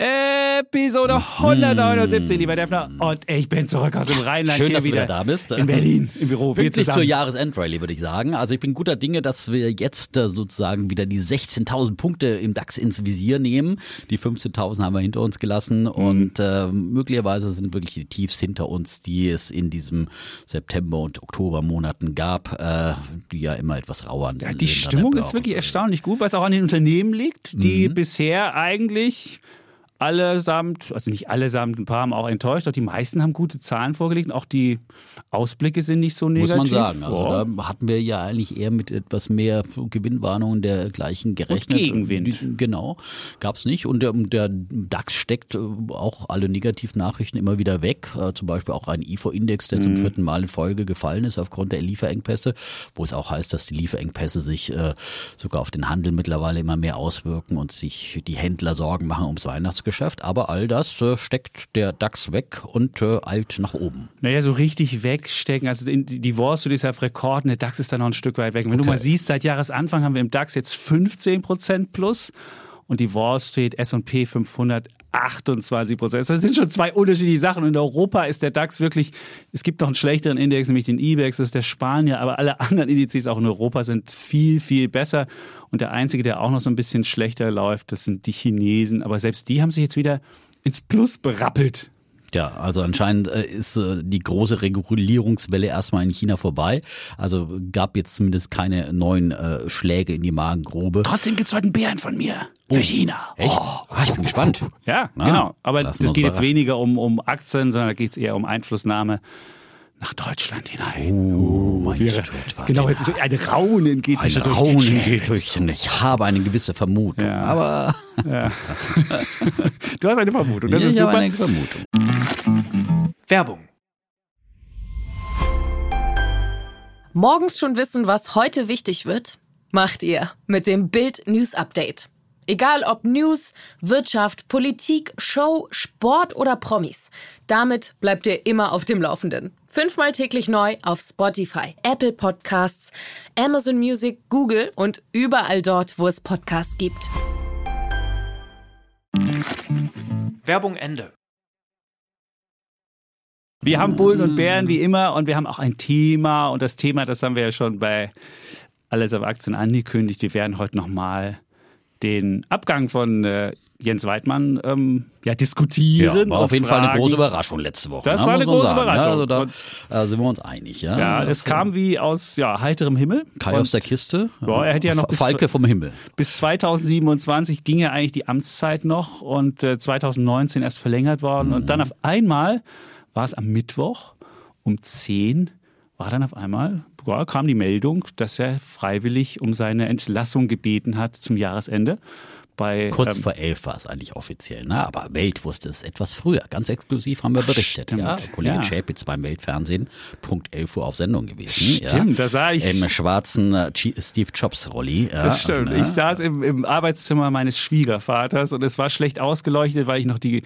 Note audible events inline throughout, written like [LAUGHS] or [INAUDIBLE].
Episode 179, lieber Defner. Und ich bin zurück aus dem Rheinland. Schön, hier dass du wieder wieder da bist. In Berlin, im Büro. Wir Pünktlich zur zusammen. Jahresendrallye, würde ich sagen. Also ich bin guter Dinge, dass wir jetzt äh, sozusagen wieder die 16.000 Punkte im DAX ins Visier nehmen. Die 15.000 haben wir hinter uns gelassen Mhm. und äh, möglicherweise sind wirklich die Tiefs hinter uns, die es in diesem September- und Oktobermonaten gab, äh, die ja immer etwas rauer Ja, sind die Stimmung ist wirklich erstaunlich gut, was auch an den Unternehmen liegt, die Mhm. bisher eigentlich allesamt, also nicht allesamt, ein paar haben auch enttäuscht, doch die meisten haben gute Zahlen vorgelegt und auch die Ausblicke sind nicht so Muss negativ. man sagen. Also da hatten wir ja eigentlich eher mit etwas mehr Gewinnwarnungen dergleichen gerechnet. Gegenwind. Die, genau, gab es nicht. Und der, der DAX steckt äh, auch alle Negativnachrichten immer wieder weg. Äh, Zum Beispiel auch ein IFO-Index, der Mhm. zum vierten Mal in Folge gefallen ist aufgrund der Lieferengpässe, wo es auch heißt, dass die Lieferengpässe sich äh, sogar auf den Handel mittlerweile immer mehr auswirken und sich die Händler Sorgen machen ums Weihnachtsgeschäft. Aber all das äh, steckt der DAX weg und äh, eilt nach oben. Naja, so richtig wegstecken. Also die Wall Street ist auf Rekorden, der DAX ist da noch ein Stück weit weg. Und wenn du Okay. mal siehst, seit Jahresanfang haben wir im DAX jetzt 15% plus und die Wall Street S&P 500 28 Prozent. Das sind schon zwei unterschiedliche Sachen. In Europa ist der DAX wirklich, es gibt noch einen schlechteren Index, nämlich den IBEX, das ist der Spanier, aber alle anderen Indizes auch in Europa sind viel, viel besser. Und der einzige, der auch noch so ein bisschen schlechter läuft, das sind die Chinesen. Aber selbst die haben sich jetzt wieder ins Plus berappelt. Ja, also anscheinend äh, ist äh, die große Regulierungswelle erstmal in China vorbei. Also gab jetzt zumindest keine neuen äh, Schläge in die Magengrube. Trotzdem gibt es heute einen Bären von mir. Für China. Echt? Ah, ich bin gespannt. Ja, Ah, genau. Aber das uns geht jetzt weniger um, um Aktien, sondern da geht es eher um Einflussnahme nach Deutschland hinein. Oh, meinst Wäre- du etwa genau, jetzt ist so ein Raunen geht Ein schon Raunen durch den geht durch den. Ich habe eine gewisse Vermutung. Ja. Aber [LAUGHS] [LAUGHS] Du hast eine Vermutung, das ich ist habe super. eine Vermutung. Werbung. Morgens schon wissen, was heute wichtig wird? Macht ihr mit dem Bild News Update. Egal ob News, Wirtschaft, Politik, Show, Sport oder Promis. Damit bleibt ihr immer auf dem Laufenden. Fünfmal täglich neu auf Spotify, Apple Podcasts, Amazon Music, Google und überall dort, wo es Podcasts gibt. Werbung Ende. Wir haben Bullen und Bären wie immer und wir haben auch ein Thema und das Thema, das haben wir ja schon bei Alles auf Aktien angekündigt. Wir werden heute nochmal den Abgang von äh, Jens Weidmann ähm, ja, Ja, diskutieren. war und auf jeden Fall eine fragen. große Überraschung letzte Woche. Das ne, war eine große sagen, Überraschung. Ja, also Und- da äh, sind wir uns einig. Ja, Ja, es kam wie aus ja, heiterem Himmel. Kai Und aus der Kiste. Ja, er hätte ja noch bis- Falke vom Himmel. Bis 2027 ging ja eigentlich die Amtszeit noch und äh, 2019 erst verlängert worden. Und Mhm. dann auf einmal war es am Mittwoch um 10 war dann auf einmal, ja, kam die Meldung, dass er freiwillig um seine Entlassung gebeten hat zum Jahresende. Bei, Kurz ähm, vor elf war es eigentlich offiziell, ne? aber Welt wusste es etwas früher. Ganz exklusiv haben wir berichtet. stimmt. Ja, Kollege Ja. Schäpitz beim Weltfernsehen, Punkt 11 Uhr auf Sendung gewesen. Stimmt, ja. da sah ich- Im schwarzen äh, Steve Jobs Rolli. Ja, Das stimmt. ne? Ich saß im, im Arbeitszimmer meines Schwiegervaters und es war schlecht ausgeleuchtet, weil ich noch die,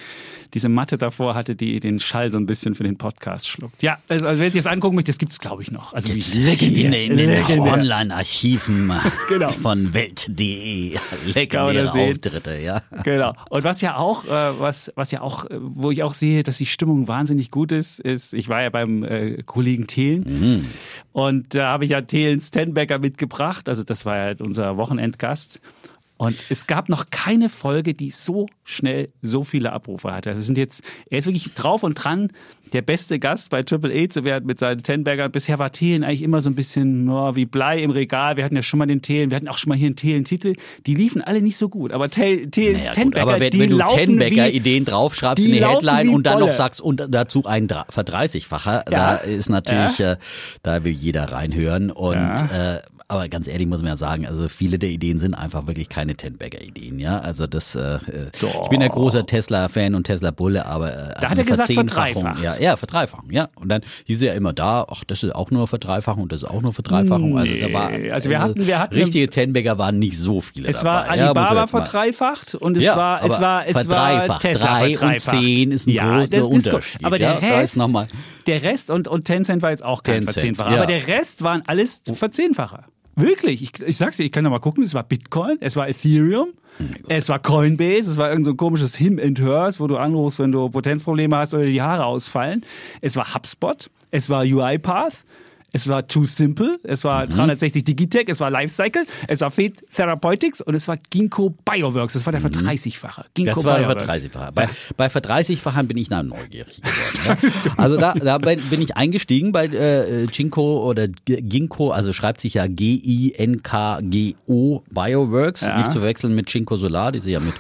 diese Matte davor hatte, die den Schall so ein bisschen für den Podcast schluckt. Ja, also, also wer sich das angucken möchte, das gibt es, glaube ich, noch. Also Gibt's wie legendär. in, den. Online-Archiven [LAUGHS] Genau. von Welt.de. Legendäre das sehen. Auftritte, ja. Genau. Und was ja auch, äh, was, was ja auch, äh, wo ich auch sehe, dass die Stimmung wahnsinnig gut ist, ist, ich war ja beim äh, Kollegen Thelen und da habe ich ja Thelen Stenbecker mitgebracht. Also das war ja unser Wochenendgast. Und es gab noch keine Folge, die so schnell so viele Abrufe hatte. Das sind jetzt, er ist wirklich drauf und dran, der beste Gast bei Triple A zu werden mit seinen Tenberger. Bisher war Thelen eigentlich immer so ein bisschen oh, wie Blei im Regal. Wir hatten ja schon mal den Thelen, wir hatten auch schon mal hier einen Thelen-Titel. Die liefen alle nicht so gut. Aber Thelens Naja, Tenberger, aber wenn, die wenn du laufen Tenbecker wie, Ideen draufschreibst in die Headline und dann noch sagst und dazu ein Verdreißigfacher, da ist natürlich, äh, da will jeder reinhören und Ja. äh, aber ganz ehrlich muss man ja sagen, also viele der Ideen sind einfach wirklich keine Tenberger-Ideen, ja. Also das, äh, äh, ich bin ja großer Tesla-Fan und Tesla-Bulle, aber äh, also hat er gesagt, Verzehnfachung, verdreifacht. Ja, ja, verdreifachung, ja. Und dann hieß ja immer da, ach, das ist auch nur Verdreifachung und das ist auch nur Verdreifachung. Also da war, also wir hatten- wir hatten- richtige Tenberger waren nicht so viele Es dabei. war ja, Alibaba mal- verdreifacht und es Ja, war es war es war verdreifacht. Tesla Drei und zehn ist ein ja, großer gut. Unterschied, Aber der ja, Rest, der Rest und und Tencent war jetzt auch kein Tencent, Verzehnfacher, ja. aber der Rest waren alles Verzehnfacher. Wirklich, ich, ich sag's dir, ich kann noch mal gucken, es war Bitcoin, es war Ethereum, es war Coinbase, es war irgend so ein komisches Him and Hers, wo du anrufst, wenn du Potenzprobleme hast oder die Haare ausfallen. Es war HubSpot, es war UiPath, es war Too Simple, es Mhm. war 360 Digitech, es war Lifecycle, es war Fate Therapeutics und es war Ginkgo Bioworks. Das war der Verdreißigfache. Ginkgo Mhm. Das war der. Verdreißigfacher. Bei, bei Verdreißigfachern bin ich dann neugierig geworden. [LAUGHS] Ja. Also da, da bin ich eingestiegen bei äh, Ginkgo oder Ginkgo, also schreibt sich ja G-I-N-K-G-O Bioworks, Ja. nicht zu verwechseln mit Ginkgo Solar, die sie ja mit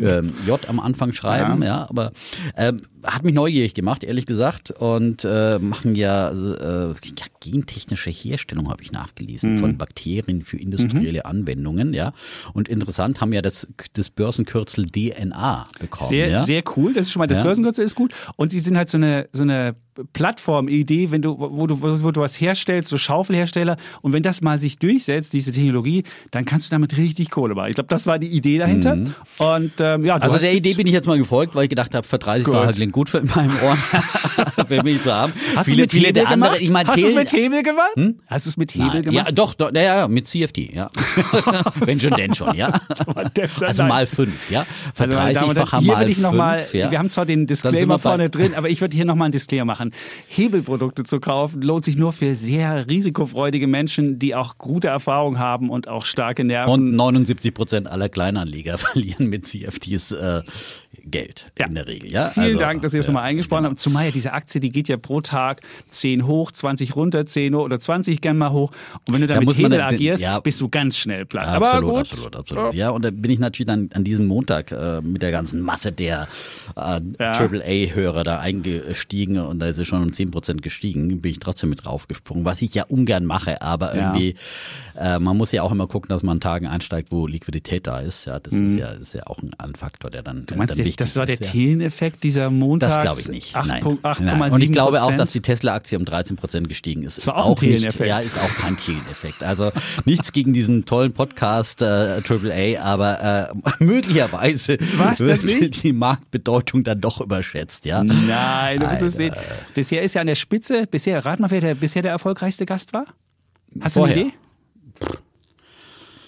ähm, J am Anfang schreiben, ja, aber ähm, hat mich neugierig gemacht, ehrlich gesagt, und äh, machen ja, äh, ja gentechnische Herstellung, habe ich nachgelesen, Mhm. von Bakterien für industrielle Anwendungen, ja. Und interessant haben ja das, das Börsenkürzel DNA bekommen. Sehr, ja? sehr cool. Das ist schon mal, das Ja. Börsenkürzel ist gut. Und sie sind halt so eine, so eine Plattform-Idee, wenn du, wo du, wo du was herstellst, so Schaufelhersteller. Und wenn das mal sich durchsetzt, diese Technologie, dann kannst du damit richtig Kohle machen. Ich glaube, das war die Idee dahinter. Und ähm, ja, du Also der Idee bin ich jetzt mal gefolgt, weil ich gedacht habe, für 30 Gut. Fahrer klingt gut für in meinem Ohr. für mich zu haben. Hast du viele, es mit viele Hebel der andere, gemacht? ich meine, Hast du es mit Hebel gemacht? Hast du es mit Hebel Nein, gemacht? Ja, doch, doch naja, mit CFD, ja. [LAUGHS] Wenn schon, denn schon, ja. [LAUGHS] Also mal fünf, ja. Für Also, meine Damen und 30-facher Herren, hier mal würde ich noch mal, fünf, ja. wir haben zwar den Disclaimer wir vorne drin, aber ich würde hier nochmal einen Disclaimer machen. Hebelprodukte zu kaufen lohnt sich nur für sehr risikofreudige Menschen, die auch gute Erfahrung haben und auch starke Nerven. Und 79 Prozent aller Kleinanleger [LAUGHS] verlieren mit CFDs äh, Geld Ja. in der Regel. Ja? Vielen Also, Dank, dass ihr das ja, nochmal eingesprochen habt. Zumal ja diese Aktie, die geht ja pro Tag 10 hoch, 20 runter, 10 hoch oder 20 gern mal hoch. Und wenn du da, Da Hebel dann- agierst, ja. bist du ganz schnell platt. Absolut, Aber gut. absolut, absolut. Ja, und da bin ich natürlich dann an diesem Montag äh, mit der ganzen Masse der äh. AAA-Hörer da eingestiegen und da ist es schon um 10% gestiegen, bin ich trotzdem mit draufgesprungen, was ich ja ungern mache, aber Ja. irgendwie, äh, man muss ja auch immer gucken, dass man an Tagen einsteigt, wo Liquidität da ist. Ja, das ist ja, ist ja auch ein, Faktor, der dann, Mhm. Du meinst, dann der, das war der ist. ja. Thelen-Effekt dieser Montags? Das glaube ich nicht. 8, Nein. 8,7 Nein. Und ich glaube auch, dass die Tesla-Aktie um 13 Prozent gestiegen ist. Das war auch ein nicht. Ja, ist auch kein Thelen-Effekt. Also nichts gegen diesen tollen Podcast äh, AAA, aber äh, [LAUGHS] möglicherweise Was, wird die Marktbedeutung dann doch überschätzt. Ja. Nein, du musst es sehen. Bisher ist ja an der Spitze, bisher, rat mal, wer der, bisher der erfolgreichste Gast war? Hast du Vorher. eine Idee?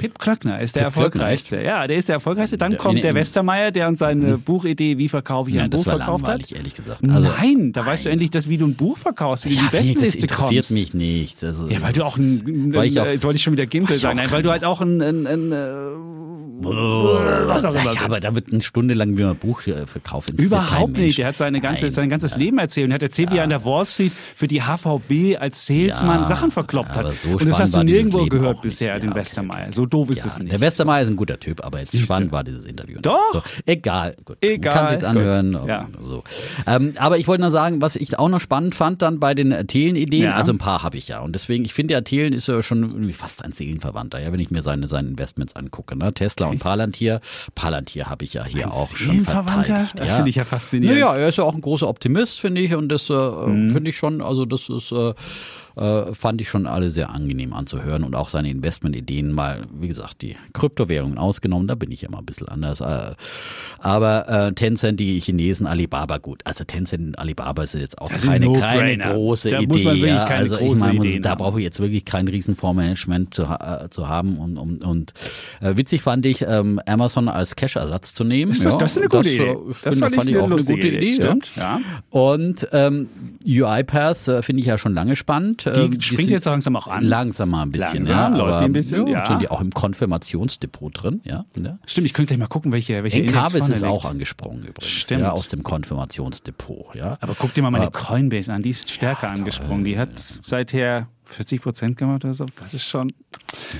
Pip Klöckner ist der Pip Klöckner, erfolgreichste. Ja, der ist der erfolgreichste. Dann kommt in- der Westermeier, der uns seine Buchidee, wie verkaufe ich Ja, ein Buch, verkauft hat. ehrlich gesagt. Also, Nein, da weißt du endlich, dass, wie du ein Buch verkaufst, wie du ja, in die finde ich, das Bestenliste interessiert kommst. mich nicht. Also, Ja, weil du auch ein, weil ich auch, jetzt wollte ich schon wieder Gimpel sein, nein, weil du halt auch ein, ein, ein, äh, was auch immer ja, aber da wird eine Stunde lang wie man ein Buch äh, verkauft. Überhaupt nicht. Er hat seine ganze, Nein. sein ganzes Leben erzählt und hat erzählt, wie er an der Wall Street für die HVB als Salesman Ja, Sachen verkloppt hat. so und das hast du nirgendwo gehört bisher, Ja, den Westermeier. So doof ist Ja, es nicht. der Westermeier ist ein guter Typ, aber jetzt Siehste. spannend war dieses Interview. Doch. So, egal. Gut. Egal, Man kann sich's anhören. Ja. So. Ähm, aber ich wollte nur sagen, was ich auch noch spannend fand dann bei den äh, Thelen-Ideen, Ja. also ein paar habe ich ja. Und deswegen, ich finde ja, Thelen ist ja schon irgendwie fast ein Seelenverwandter, ja, wenn ich mir seine, seine Investments angucke. Ne? Tesla und Palantir. Palantir habe ich ja hier auch schon Seelenverwandter? verteidigt. Das ja. finde ich ja faszinierend. Naja, er ist ja auch ein großer Optimist, finde ich. Und das äh, Mhm. finde ich schon, also das ist, äh, äh, fand ich schon alle sehr angenehm anzuhören. Und auch seine Investmentideen mal, wie gesagt, die Kryptowährungen ausgenommen, da bin ich ja mal ein bisschen anders. Äh, aber äh, Tencent, die Chinesen, Alibaba, gut. Also Tencent und Alibaba ist jetzt auch Das sind keine, keine No-Brainer. große Da Idee. muss man wirklich keine also ich große meine, Ideen da brauche ich jetzt wirklich kein Riesenfondsmanagement zu, ha- äh, zu haben. Und, und, und äh, witzig fand ich, ähm, Amazon als Cash-Ersatz zu nehmen. Das ist, ja, das ist eine gute äh, Idee. finde- fand ich auch eine gute Idee. Stimmt, ja. Und ähm, UiPath äh, finde ich ja schon lange spannend. Die Ähm, springt jetzt langsam auch an. Langsam mal ein bisschen. Langsam, ja, läuft aber, die ein bisschen, ja. Sind die auch im Konfirmationsdepot drin, ja. ja. Stimmt, ich könnte gleich mal gucken, welche, welche Encarvis ist auch angesprungen übrigens, Stimmt. ja, aus dem Konfirmationsdepot, ja. Aber guck dir mal meine Aber- Coinbase an, die ist stärker angesprungen. Die hat seither 40 Prozent gemacht oder so. Das ist schon.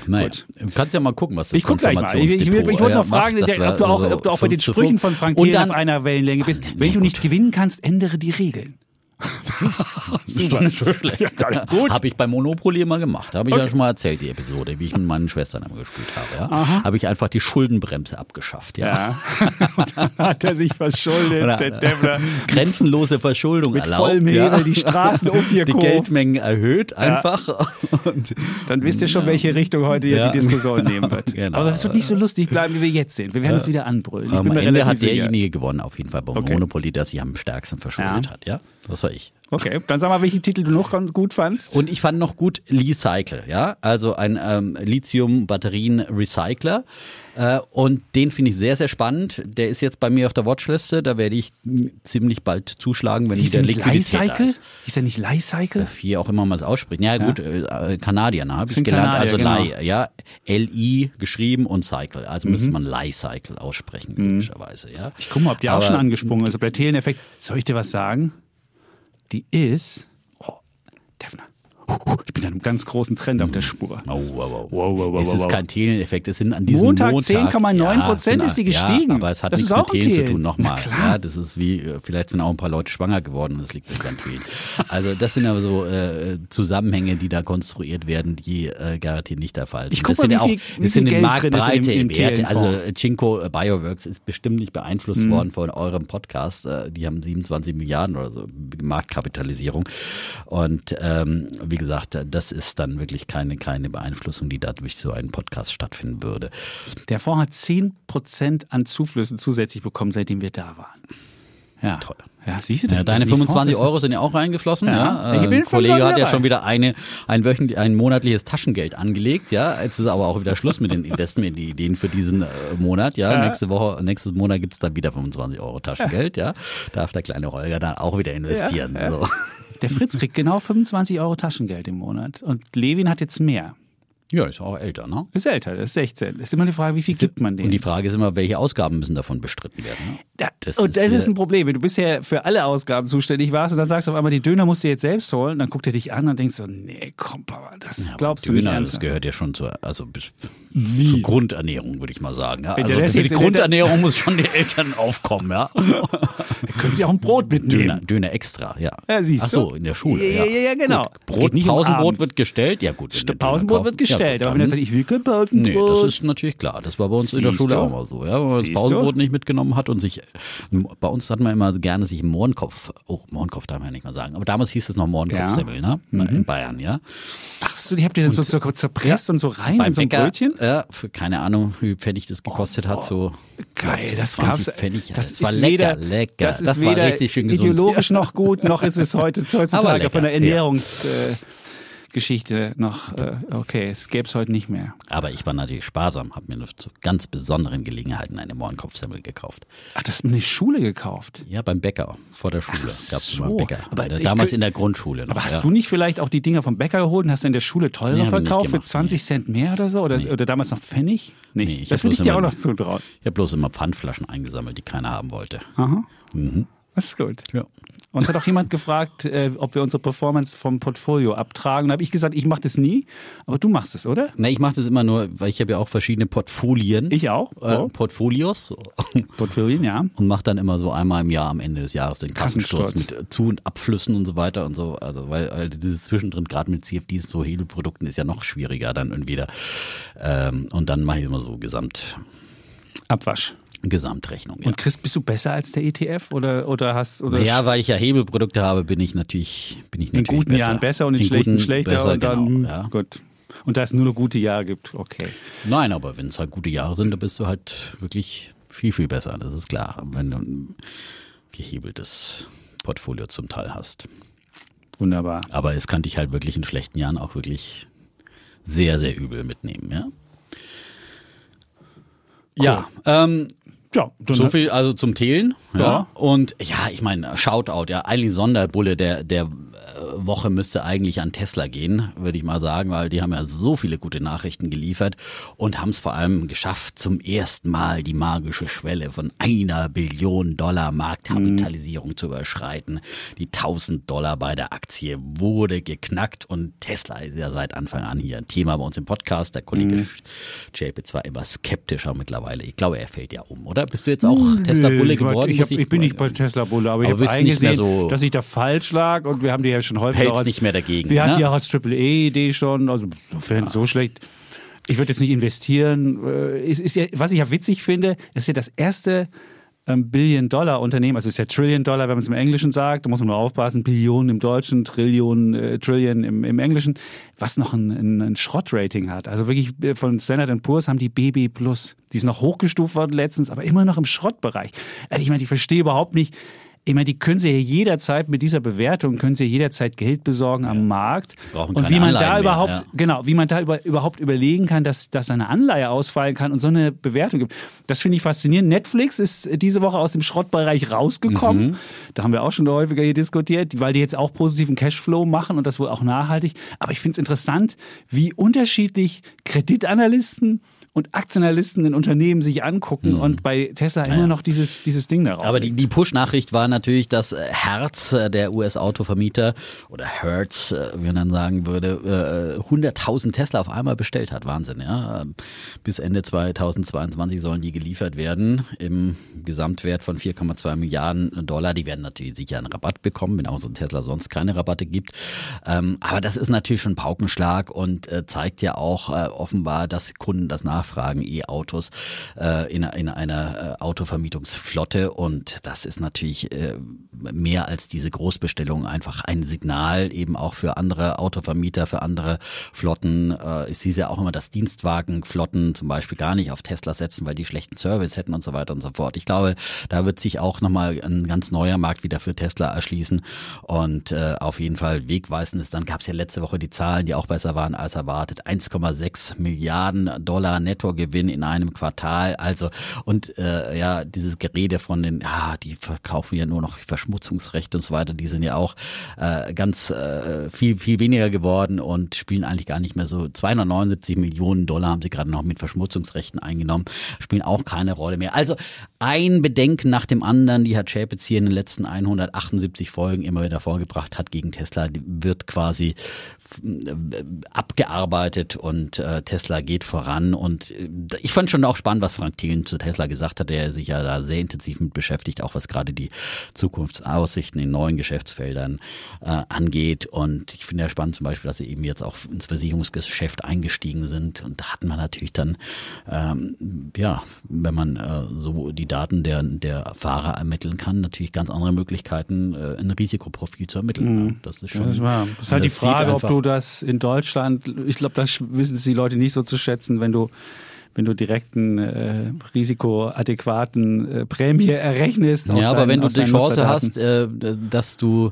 Naja, Gut. du kannst ja mal gucken, was das Ich guck gleich mal. Ich, ich, ich, Konfirmationsdepot, ich wollte äh, noch fragen, macht. Ob, du auch, ob du auch bei den 5 zu Sprüchen 5. von Frank dann- auf einer Wellenlänge bist. nee, Wenn du gut. nicht gewinnen kannst, ändere die Regeln. [LAUGHS] Super, schlecht. gut. Habe ich bei Monopoly immer gemacht. Habe ich ja schon mal erzählt, die Episode, wie ich mit meinen Schwestern immer gespielt habe. Ja. Habe ich einfach die Schuldenbremse abgeschafft. Ja. Ja. [LAUGHS] Und dann hat er sich verschuldet, Oder- der Dämmler. [LAUGHS] Grenzenlose Verschuldung Mit erlaubt. vollem ja. Hebel die Straßen Die aufgekauft. Geldmengen erhöht einfach. Und Dann wisst ihr schon, welche Richtung heute Ja. die Diskussion nehmen wird. Genau. Aber es wird nicht so lustig bleiben, wie wir jetzt sind. Wir werden uns wieder anbrüllen. Ich am Ende hat sicher. derjenige gewonnen, auf jeden Fall bei Okay. Monopoly, der sich am stärksten verschuldet Ja. hat. Ja, das war ich. Okay, dann sag mal, welche Titel du noch ganz gut fandst. Und ich fand noch gut Li-Cycle, ja, also ein ähm, Lithium-Batterien-Recycler. Äh, und den finde ich sehr, sehr spannend. Der ist jetzt bei mir auf der Watchliste. Da werde ich ziemlich bald zuschlagen, wenn Hieß wieder der nicht Liquidität da Lie-Cycle? ist. Hieß der nicht Lie-Cycle? Wie auch immer man es ausspricht. Ja, gut, äh, Kanadier, ne, habe ich gelernt. Kanadier, also genau. Li, ja, L-I geschrieben und Cycle. Also müsste Mhm. man Li-Cycle aussprechen, logischerweise, ja. Ich guck mal, ob die auch Aber- schon angesprungen ist. Ob der Theleneffekt. Soll ich dir was sagen? Die ist. Oh, Defner. Ich bin an einem ganz großen Trend auf der Spur. Oh, wow, wow. Wow, wow, wow, es ist kein Theleneffekt. Es sind an diesem Montag Montag, 10,9% es sind- ist die gestiegen. Ja, aber es hat Das nichts mit Thelen zu tun. Nochmal. Ja, das ist wie, äh, vielleicht sind auch ein paar Leute schwanger geworden und es liegt nicht an Thelen. Also das sind aber so äh, Zusammenhänge, die da konstruiert werden, die äh, garantiert nicht der Fall sind. Ich guck das sind mal, ja wie auch, viel- wie viel in Geld drin ist im- im Werte. Also äh, Bioworks ist bestimmt nicht beeinflusst Mhm. worden von eurem Podcast. Äh, Die haben 27 Milliarden oder so Marktkapitalisierung. Und ähm, wie gesagt, das ist dann wirklich keine, keine Beeinflussung, die da durch so einen Podcast stattfinden würde. Der Fonds hat 10% an Zuflüssen zusätzlich bekommen, seitdem wir da waren. Ja. Toll. Ja, siehst du das? Ja, das deine die 25 Fonds- Euro sind ja auch reingeflossen. Ja. Ja. Ich Äh, bin Ein Kollege 25 hat ja schon wieder eine, ein, wöchentlich, ein monatliches Taschengeld angelegt. Ja, jetzt ist aber auch wieder Schluss mit den [LAUGHS] Investment-Ideen für diesen äh, Monat. Ja, Ja. nächste Woche, nächstes Monat gibt's dann wieder 25 Euro Taschengeld. Ja, darf der kleine Holger dann auch wieder investieren. So. Der Fritz [LAUGHS] kriegt genau 25 Euro Taschengeld im Monat. Und Levin hat jetzt mehr. Ja, ist auch älter, ne? Ist älter, ist 16. Ist immer die Frage, wie viel gibt man denen? Und die Frage ist immer, welche Ausgaben müssen davon bestritten werden? Ne? Ja, Das und ist, das ist äh, ein Problem. Wenn du bisher für alle Ausgaben zuständig warst und dann sagst du auf einmal, die Döner musst du jetzt selbst holen, dann guckt er dich an und denkst so, nee, komm, Papa, das Ja, glaubst du nicht Döner, das gehört ja schon zur, also bis, zur Grundernährung, würde ich mal sagen. Ja? Also der das für die Grundernährung muss schon die Eltern [LAUGHS] aufkommen, ja. [LAUGHS] Können sie auch ein Brot mitnehmen. Döner, Döner extra, ja. Ja, siehst Ach so, du? in der Schule. Ja, ja, ja, genau. Gut. Brot, nicht um Pausenbrot abends. wird gestellt. Ja, gut. Pausenbrot wird gestellt, ja, aber wenn er sagt, ich will kein Nee, Pausenbrot. das ist natürlich klar. Das war bei uns in der Siehst Schule du? auch mal so. Ja, wenn man das Siehst Pausenbrot du? nicht mitgenommen hat und sich, bei uns hat man immer gerne sich Mohrenkopf, oh, Mohrenkopf darf man ja nicht mal sagen, aber damals hieß es noch Mohrenkopfsemmel, ne? In Bayern, ja. Ach so, die habt ihr dann so, zerpresst und so rein in so ein Bäcker, Brötchen? Ja, für keine Ahnung, wie Pfennig das gekostet hat, so. Geil, das 20 gab's. Pfennig. Das das war ist lecker, weder, lecker. Das ist Das war weder richtig schön gesund. ideologisch noch gut, noch ist es heute [LAUGHS] heutzutage von der ja. Geschichte noch. Äh, okay, es gäbe es heute nicht mehr. Aber ich war natürlich sparsam, habe mir nur zu ganz besonderen Gelegenheiten eine Mohrenkopfsemmel gekauft. Ach, das hast du in der Schule gekauft. Ja, beim Bäcker, vor der Schule gab es so. immer einen Bäcker. Aber ich damals in der Grundschule noch. Aber hast ja. du nicht vielleicht auch die Dinger vom Bäcker geholt und hast du in der Schule teurer Nee, verkauft für gemacht, 20 Cent mehr oder so? Oder, oder damals noch Pfennig? Nicht. Nee, ich das würde ich dir auch immer- noch zutrauen. Ich habe bloß immer Pfandflaschen eingesammelt, die keiner haben wollte. Aha. Mhm. Das ist gut. Ja. Uns hat auch jemand gefragt, äh, ob wir unsere Performance vom Portfolio abtragen. Da habe ich gesagt, ich mache das nie, aber du machst es, oder? Na, ich mache das immer nur, weil ich habe ja auch verschiedene Portfolien. Ich auch. Äh, Oh. Portfolios. Portfolien, ja. Und mache dann immer so einmal im Jahr am Ende des Jahres den Kassensturz Kassensturz. mit Zu- und Abflüssen und so weiter und so. Also weil, weil dieses Zwischendrin, gerade mit CFDs, so Hebelprodukten, ist ja noch schwieriger dann irgendwie. Da. Ähm, und dann mache ich immer so Gesamt, Abwasch. Gesamtrechnung. Ja. Und Chris, bist du besser als der ETF oder, oder hast oder ja, weil ich ja Hebelprodukte habe, bin ich natürlich, bin ich in natürlich guten besser. Jahren besser und in, In schlechten schlechter besser, und dann genau, ja. gut. Und da es nur noch gute Jahre gibt, okay. Nein, aber wenn es halt gute Jahre sind, dann bist du halt wirklich viel, viel besser. Das ist klar, wenn du ein gehebeltes Portfolio zum Teil hast. Wunderbar. Aber es kann dich halt wirklich in schlechten Jahren auch wirklich sehr, sehr übel mitnehmen, ja. Ja, ähm, Ja, so viel also zum Thelen. Ja. Ja. Und ja, ich meine, Shoutout, ja, Eileen Sonderbulle, der, der Woche müsste eigentlich an Tesla gehen, würde ich mal sagen, weil die haben ja so viele gute Nachrichten geliefert und haben es vor allem geschafft, zum ersten Mal die magische Schwelle von einer Billion Dollar Marktkapitalisierung mhm. zu überschreiten. Die 1000 Dollar bei der Aktie wurde geknackt und Tesla ist ja seit Anfang an hier ein Thema bei uns im Podcast. Der Kollege mhm. Chapitz war immer skeptischer mittlerweile. Ich glaube, er fällt ja um, oder? Bist du jetzt auch Tesla-Bulle geworden? Ich, hab, ich, bin nicht bei Tesla-Bulle, aber, aber ich habe eingesehen, so dass ich da falsch lag und wir haben die ja schon häufig Hältst nicht mehr dagegen. Wir ne? hatten ja auch als Triple-E-Idee schon, also ja. so schlecht. Ich würde jetzt nicht investieren. Ist, äh, ist ja, was ich ja witzig finde, ist ja das erste ähm, Billion-Dollar-Unternehmen, also ist ja Trillion-Dollar, wenn man es im Englischen sagt, da muss man nur aufpassen, Billionen im Deutschen, Trillion, äh, Trillion im, im Englischen, was noch ein, ein, ein Schrott-Rating hat. Also wirklich äh, von Standard Poor's haben die BB+. Die ist noch hochgestuft worden letztens, aber immer noch im Schrottbereich. Also ich meine, ich verstehe überhaupt nicht, ich meine, die können sie ja jederzeit mit dieser Bewertung können sie ja jederzeit Geld besorgen ja. am Markt. Brauchen und wie man Anleihen da überhaupt, mehr, ja. genau, wie man da über, überhaupt überlegen kann, dass, dass eine Anleihe ausfallen kann und so eine Bewertung gibt. Das finde ich faszinierend. Netflix ist diese Woche aus dem Schrottbereich rausgekommen. Mhm. Da haben wir auch schon häufiger hier diskutiert, weil die jetzt auch positiven Cashflow machen und das wohl auch nachhaltig. Aber ich finde es interessant, wie unterschiedlich Kreditanalysten und Aktionalisten in Unternehmen sich angucken mhm. und bei Tesla immer noch dieses, dieses Ding darauf. Aber die, die Push-Nachricht war natürlich, dass äh, Hertz, äh, der US-Autovermieter, oder Hertz, äh, wie man dann sagen würde, 100.000 Tesla auf einmal bestellt hat. Wahnsinn, ja. Ähm, bis Ende 2022 sollen die geliefert werden im Gesamtwert von 4,2 Milliarden Dollar. Die werden natürlich sicher einen Rabatt bekommen, wenn auch so ein Tesla sonst keine Rabatte gibt. Ähm, aber das ist natürlich schon ein Paukenschlag und zeigt ja auch offenbar, dass Kunden das nach nachfragen, E-Autos äh, in, in einer äh, Autovermietungsflotte. Und das ist natürlich äh, mehr als diese Großbestellung einfach ein Signal eben auch für andere Autovermieter, für andere Flotten. Äh, ich sehe ja auch immer, dass Dienstwagenflotten zum Beispiel gar nicht auf Tesla setzen, weil die schlechten Service hätten und so weiter und so fort. Ich glaube, da wird sich auch nochmal ein ganz neuer Markt wieder für Tesla erschließen und äh, auf jeden Fall wegweisend ist. Dann gab es ja letzte Woche die Zahlen, die auch besser waren als erwartet. 1,6 Milliarden Dollar netto Nettogewinn in einem Quartal. Also und äh, ja, dieses Gerede von den, ja, die verkaufen ja nur noch Verschmutzungsrechte und so weiter, die sind ja auch äh, ganz äh, viel, viel weniger geworden und spielen eigentlich gar nicht mehr so. 279 Millionen Dollar haben sie gerade noch mit Verschmutzungsrechten eingenommen, spielen auch keine Rolle mehr. Also ein Bedenken nach dem anderen, die Herr Chapitz hier in den letzten 178 Folgen immer wieder vorgebracht hat gegen Tesla, wird quasi äh, abgearbeitet und äh, Tesla geht voran und äh, ich fand schon auch spannend, was Frank Thielen zu Tesla gesagt hat, der sich ja da sehr intensiv mit beschäftigt, auch was gerade die Zukunftsaussichten in neuen Geschäftsfeldern äh, angeht. Und ich finde ja spannend zum Beispiel, dass sie eben jetzt auch ins Versicherungsgeschäft eingestiegen sind. Und da hat man natürlich dann, ähm, ja, wenn man äh, so die Daten der, der Fahrer ermitteln kann, natürlich ganz andere Möglichkeiten, äh, ein Risikoprofil zu ermitteln. Mhm. Das ist schon. Das ist, wahr. das ist halt die Frage, ob du das in Deutschland, ich glaube, das wissen es die Leute nicht so zu schätzen, wenn du wenn du direkt einen äh, risikoadäquaten äh, Prämie errechnest. Ja, aber deinen, wenn du die Chance hast, äh, dass du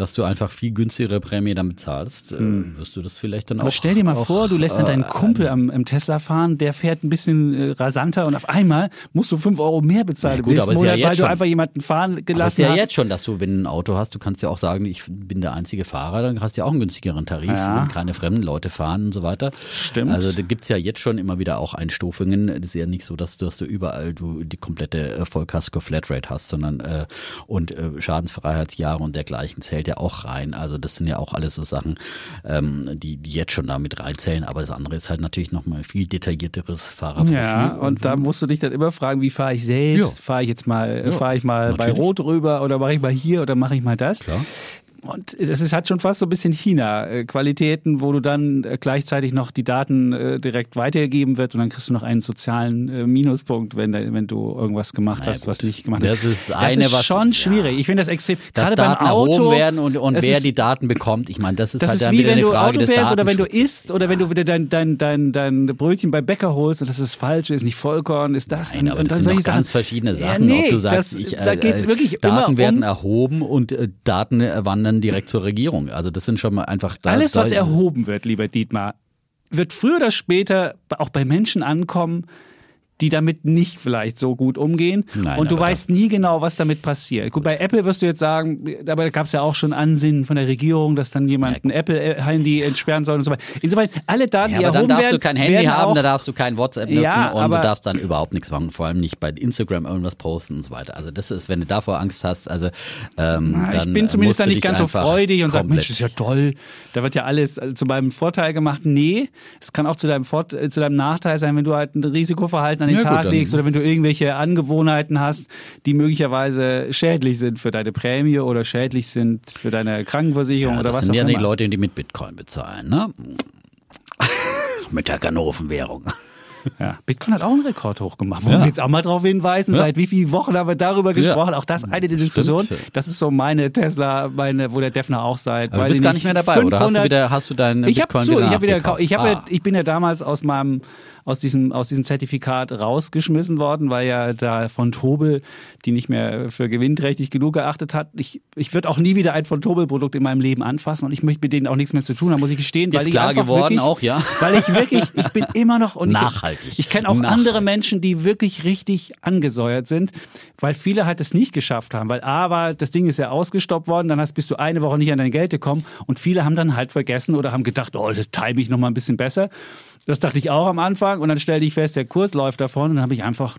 dass du einfach viel günstigere Prämie damit zahlst, mhm. wirst du das vielleicht dann Aber auch. stell dir mal auch, vor, du lässt dann deinen äh, Kumpel am, im Tesla fahren, der fährt ein bisschen äh, rasanter und auf einmal musst du fünf Euro mehr bezahlen ja, gut, im Monat, ja weil du einfach jemanden fahren gelassen hast. ist ja hast. jetzt schon, dass du, wenn du ein Auto hast, du kannst ja auch sagen, ich bin der einzige Fahrer, dann hast du ja auch einen günstigeren Tarif, ja. wenn keine fremden Leute fahren und so weiter. Stimmt. Also da gibt es ja jetzt schon immer wieder auch Einstufungen. Es ist ja nicht so, dass du, dass du überall du die komplette Vollkasko Flatrate hast, sondern äh, und äh, Schadensfreiheitsjahre und dergleichen zählt ja auch rein. Also das sind ja auch alles so Sachen, ähm, die, die jetzt schon damit reinzählen. Aber das andere ist halt natürlich nochmal viel detaillierteres Fahrerprofil. Ja, und da musst du dich dann immer fragen, wie fahre ich selbst? Ja. Fahre ich jetzt mal, ja, fahre ich mal natürlich. bei Rot rüber oder mache ich mal hier oder mache ich mal das? Klar. Und das ist halt schon fast so ein bisschen China-Qualitäten, wo du dann äh, gleichzeitig noch die Daten äh, direkt weitergegeben wird und dann kriegst du noch einen sozialen äh, Minuspunkt, wenn, wenn du irgendwas gemacht hast, was nicht gemacht hast. Das ist eine, das ist was schon schwierig. Ich finde das extrem. Dass gerade Daten beim Auto werden und, und wer ist, die Daten bekommt. Ich meine, das ist das halt ist dann wie wieder wenn eine du Frage Auto fährst oder wenn du isst oder wenn du wieder dein, dein, dein, dein Brötchen bei Bäcker holst und das ist falsch, ist nicht Vollkorn, ist das. Nein, aber und das sind doch ganz verschiedene Sachen. Ja, nee, ob du sagst, das, ich, äh, da geht's wirklich Daten immer werden um, erhoben und äh, Daten wandern direkt zur Regierung. Also das sind schon mal einfach da, alles, was erhoben wird, lieber Dietmar, wird früher oder später auch bei Menschen ankommen, die damit nicht vielleicht so gut umgehen. Nein, und du weißt nie genau, was damit passiert. Gut, bei Apple wirst du jetzt sagen, aber da gab es ja auch schon Ansinnen von der Regierung, dass dann jemand ein Apple-Handy entsperren soll und so weiter. Insofern, alle Daten, Ja, die aber dann erhoben darfst werden, du kein Handy haben, da darfst du kein WhatsApp nutzen Ja, und du darfst dann überhaupt nichts machen, vor allem nicht bei Instagram irgendwas posten und so weiter. Also das ist, wenn du davor Angst hast, also ähm, Na, dann ich bin zumindest da nicht ganz so freudig und sage, Mensch, das ist ja toll. Da wird ja alles äh, zu meinem Vorteil gemacht. Nee, es kann auch zu deinem, Vort äh, zu deinem Nachteil sein, wenn du halt ein Risikoverhalten an den Ja, gut, Tag dann- legst oder wenn du irgendwelche Angewohnheiten hast, die möglicherweise schädlich sind für deine Prämie oder schädlich sind für deine Krankenversicherung ja, oder das was sind auch ja immer. die Leute, die mit Bitcoin bezahlen, ne? [LAUGHS] mit der Ganovenwährung. Ja, Bitcoin hat auch einen Rekord hochgemacht. Wollen Ja. wir jetzt auch mal darauf hinweisen? Ja. Seit wie vielen Wochen haben wir darüber gesprochen? Auch das eine der Diskussionen. Das ist so meine Tesla, meine, wo der Defner auch seit. Aber du bist gar nicht mehr dabei, oder? Hast du 500 wieder, hast du deinen ich Bitcoin so, wieder ich wieder, nachgekauft? ich habe, ja, ah. ich bin ja damals aus meinem aus diesem aus diesem Zertifikat rausgeschmissen worden, weil ja da von Tobel die nicht mehr für gewinnträchtig genug geachtet hat. Ich ich würde auch nie wieder ein von Tobel Produkt in meinem Leben anfassen und ich möchte mit denen auch nichts mehr zu tun haben, muss ich gestehen, weil Ist ich klar geworden wirklich, auch, ja. weil ich wirklich, ich bin [LAUGHS] immer noch und Nachhaltig. Ich, ich kenne auch Nachhaltig. andere Menschen, die wirklich richtig angesäuert sind, weil viele halt es nicht geschafft haben, weil A war, das Ding ist ja ausgestoppt worden, dann hast, bist du eine Woche nicht an dein Geld gekommen und viele haben dann halt vergessen oder haben gedacht, oh, das time ich noch mal ein bisschen besser. Das dachte ich auch am Anfang und dann stellte ich fest, der Kurs läuft davon und dann habe ich einfach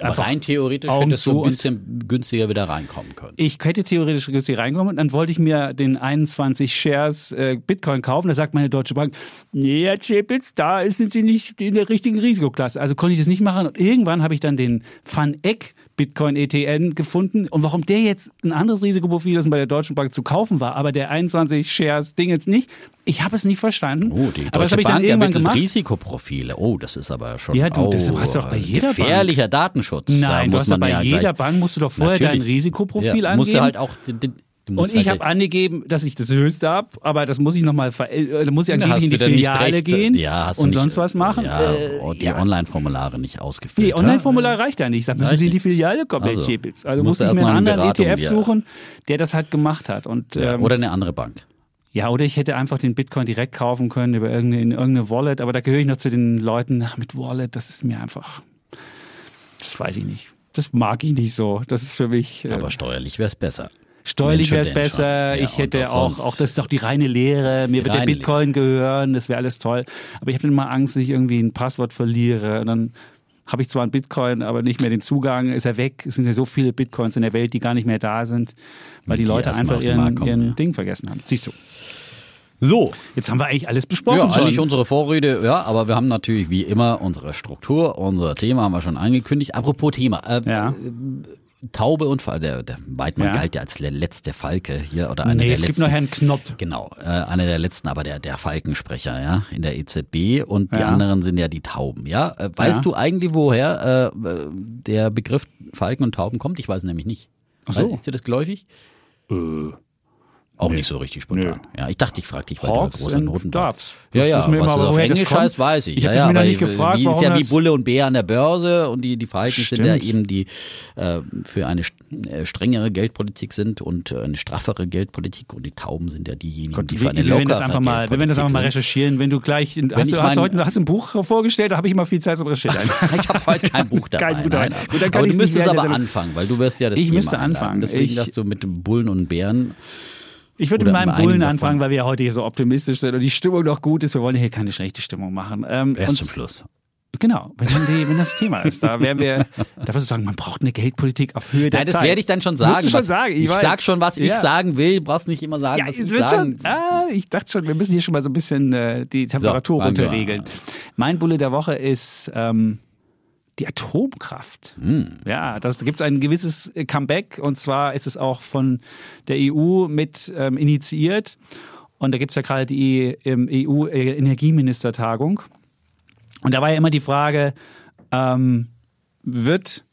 Aber rein theoretisch Augen hättest du ein bisschen günstiger wieder reinkommen können. ich hätte theoretisch günstig reinkommen und dann wollte ich mir den 21 Shares äh, Bitcoin kaufen. Da sagt meine Deutsche Bank, nee, Herr Chapitz, da sind Sie nicht in der richtigen Risikoklasse. Also konnte ich das nicht machen. Und irgendwann habe ich dann den Van Eck Bitcoin ETN gefunden. Und warum der jetzt ein anderes Risikoprofil ist und bei der Deutschen Bank zu kaufen war, aber der 21 Shares Ding jetzt nicht, ich habe es nicht verstanden. Oh, die aber das Deutsche habe ich dann Bank irgendwann gemacht. Risikoprofile. Oh, das ist aber schon Ja, du, das oh, hast du doch bei jeder Bank. gefährlicher Datenschutz. Da Nein, du muss hast ja man bei jeder gleich- Bank musst du doch vorher dein Natürlich. Risikoprofil ja, angeben. Musst du halt auch den, den, du Und ich halt habe angegeben, dass ich das Höchste habe, aber das muss ich nochmal, da muss ich angeblich in die Filiale rechts- gehen ja, und nicht, sonst was machen. Ja, Äh, und die ja. Online-Formulare nicht ausgefüllt. Nee, Online-Formular reicht ja nicht. Da müssen Sie in die Filiale kommen, Also, Herr Schäpitz. Also du ich mir einen anderen Beratung, ETF suchen, der das halt gemacht hat. Und, ähm, oder eine andere Bank. ja, oder ich hätte einfach den Bitcoin direkt kaufen können über irgendeine, in irgendeine Wallet, aber da gehöre ich noch zu den Leuten, ach, mit Wallet, das ist mir einfach, das weiß ich nicht. Das mag ich nicht so. Das ist für mich. äh, Aber steuerlich wäre es besser. Steuerlich wäre es besser. Ja, ich hätte auch, auch das ist doch die reine Lehre. Mir wird der Bitcoin gehören. Das wäre alles toll. Aber ich habe immer Angst, dass ich irgendwie ein Passwort verliere. Und dann habe ich zwar einen Bitcoin, aber nicht mehr den Zugang. Ist er weg? Es sind ja so viele Bitcoins in der Welt, die gar nicht mehr da sind, weil die Die Leute einfach ihren, kommen, ihren ja. Ding vergessen haben. Siehst du. So, Jetzt haben wir eigentlich alles besprochen ja, schon. eigentlich unsere Vorrede, ja, aber wir haben natürlich wie immer unsere Struktur, unser Thema haben wir schon angekündigt. Apropos Thema, äh, Ja. Taube und Fall, der, der Weidmann Ja. galt ja als der letzte Falke hier oder einer nee, der es gibt noch Herrn Knott. Genau, äh, einer der letzten, aber der, der Falkensprecher, ja, in der EZB und die Ja. anderen sind ja die Tauben, ja. Äh, weißt Ja. du eigentlich, woher äh, äh, der Begriff Falken und Tauben kommt? Ich weiß nämlich nicht. Ach so. Weißt- Ist dir das geläufig? Auch nicht so richtig spontan. Ja, ich dachte, ich frage dich, weil du Hawks großer and Notenbank. Ja, Das ja, mir was immer, das auf das Englisch kommt. heißt, weiß ich. Ich ja, hab ja, das mir nicht gefragt, wie, ist ja wie das- Bulle und Bär an der Börse und die, die Falken sind ja eben die äh, für eine äh, strengere Geldpolitik sind und äh, eine straffere Geldpolitik und die Tauben sind ja diejenigen, Gott, die wir, für eine wir werden das einfach mal, wir werden das einfach mal recherchieren. Wenn du gleich, hast, ich du, hast, du mein- heute, hast du ein Buch vorgestellt, da habe ich immer viel Zeit zum Recherchieren. [LAUGHS] Ich habe heute kein [LAUGHS] Buch dabei. Kein Buch dabei. nein, nein. Gut, dann kann aber ich's du müsstest aber anfangen, weil du wirst ja das Ich müsste anfangen. Deswegen, dass du mit Bullen und Bären Ich würde mit meinem Bullen davon. anfangen, weil wir ja heute hier so optimistisch sind und die Stimmung noch gut ist. Wir wollen hier keine schlechte Stimmung machen. Ähm, erst zum Schluss. Genau, wenn, die, wenn das Thema ist. Da wären wir, [LAUGHS] da wirst du sagen, man braucht eine Geldpolitik auf Höhe der Nein, das Zeit. werde ich dann schon sagen. Wirst du schon was, sagen, ich, ich sag schon, was ich Ja. sagen will. Du brauchst nicht immer sagen, Ja, was ich sagen schon. Ah, ich dachte schon, wir müssen hier schon mal so ein bisschen äh, die Temperatur wir runterregeln. Mein Bulle der Woche ist ähm, die Atomkraft. Hm. Ja, das gibt es ein gewisses äh, Comeback und zwar ist es auch von der EU mit ähm, initiiert. Und da gibt es ja gerade die ähm, EU-Energieministertagung. Und da war ja immer die Frage, ähm, wird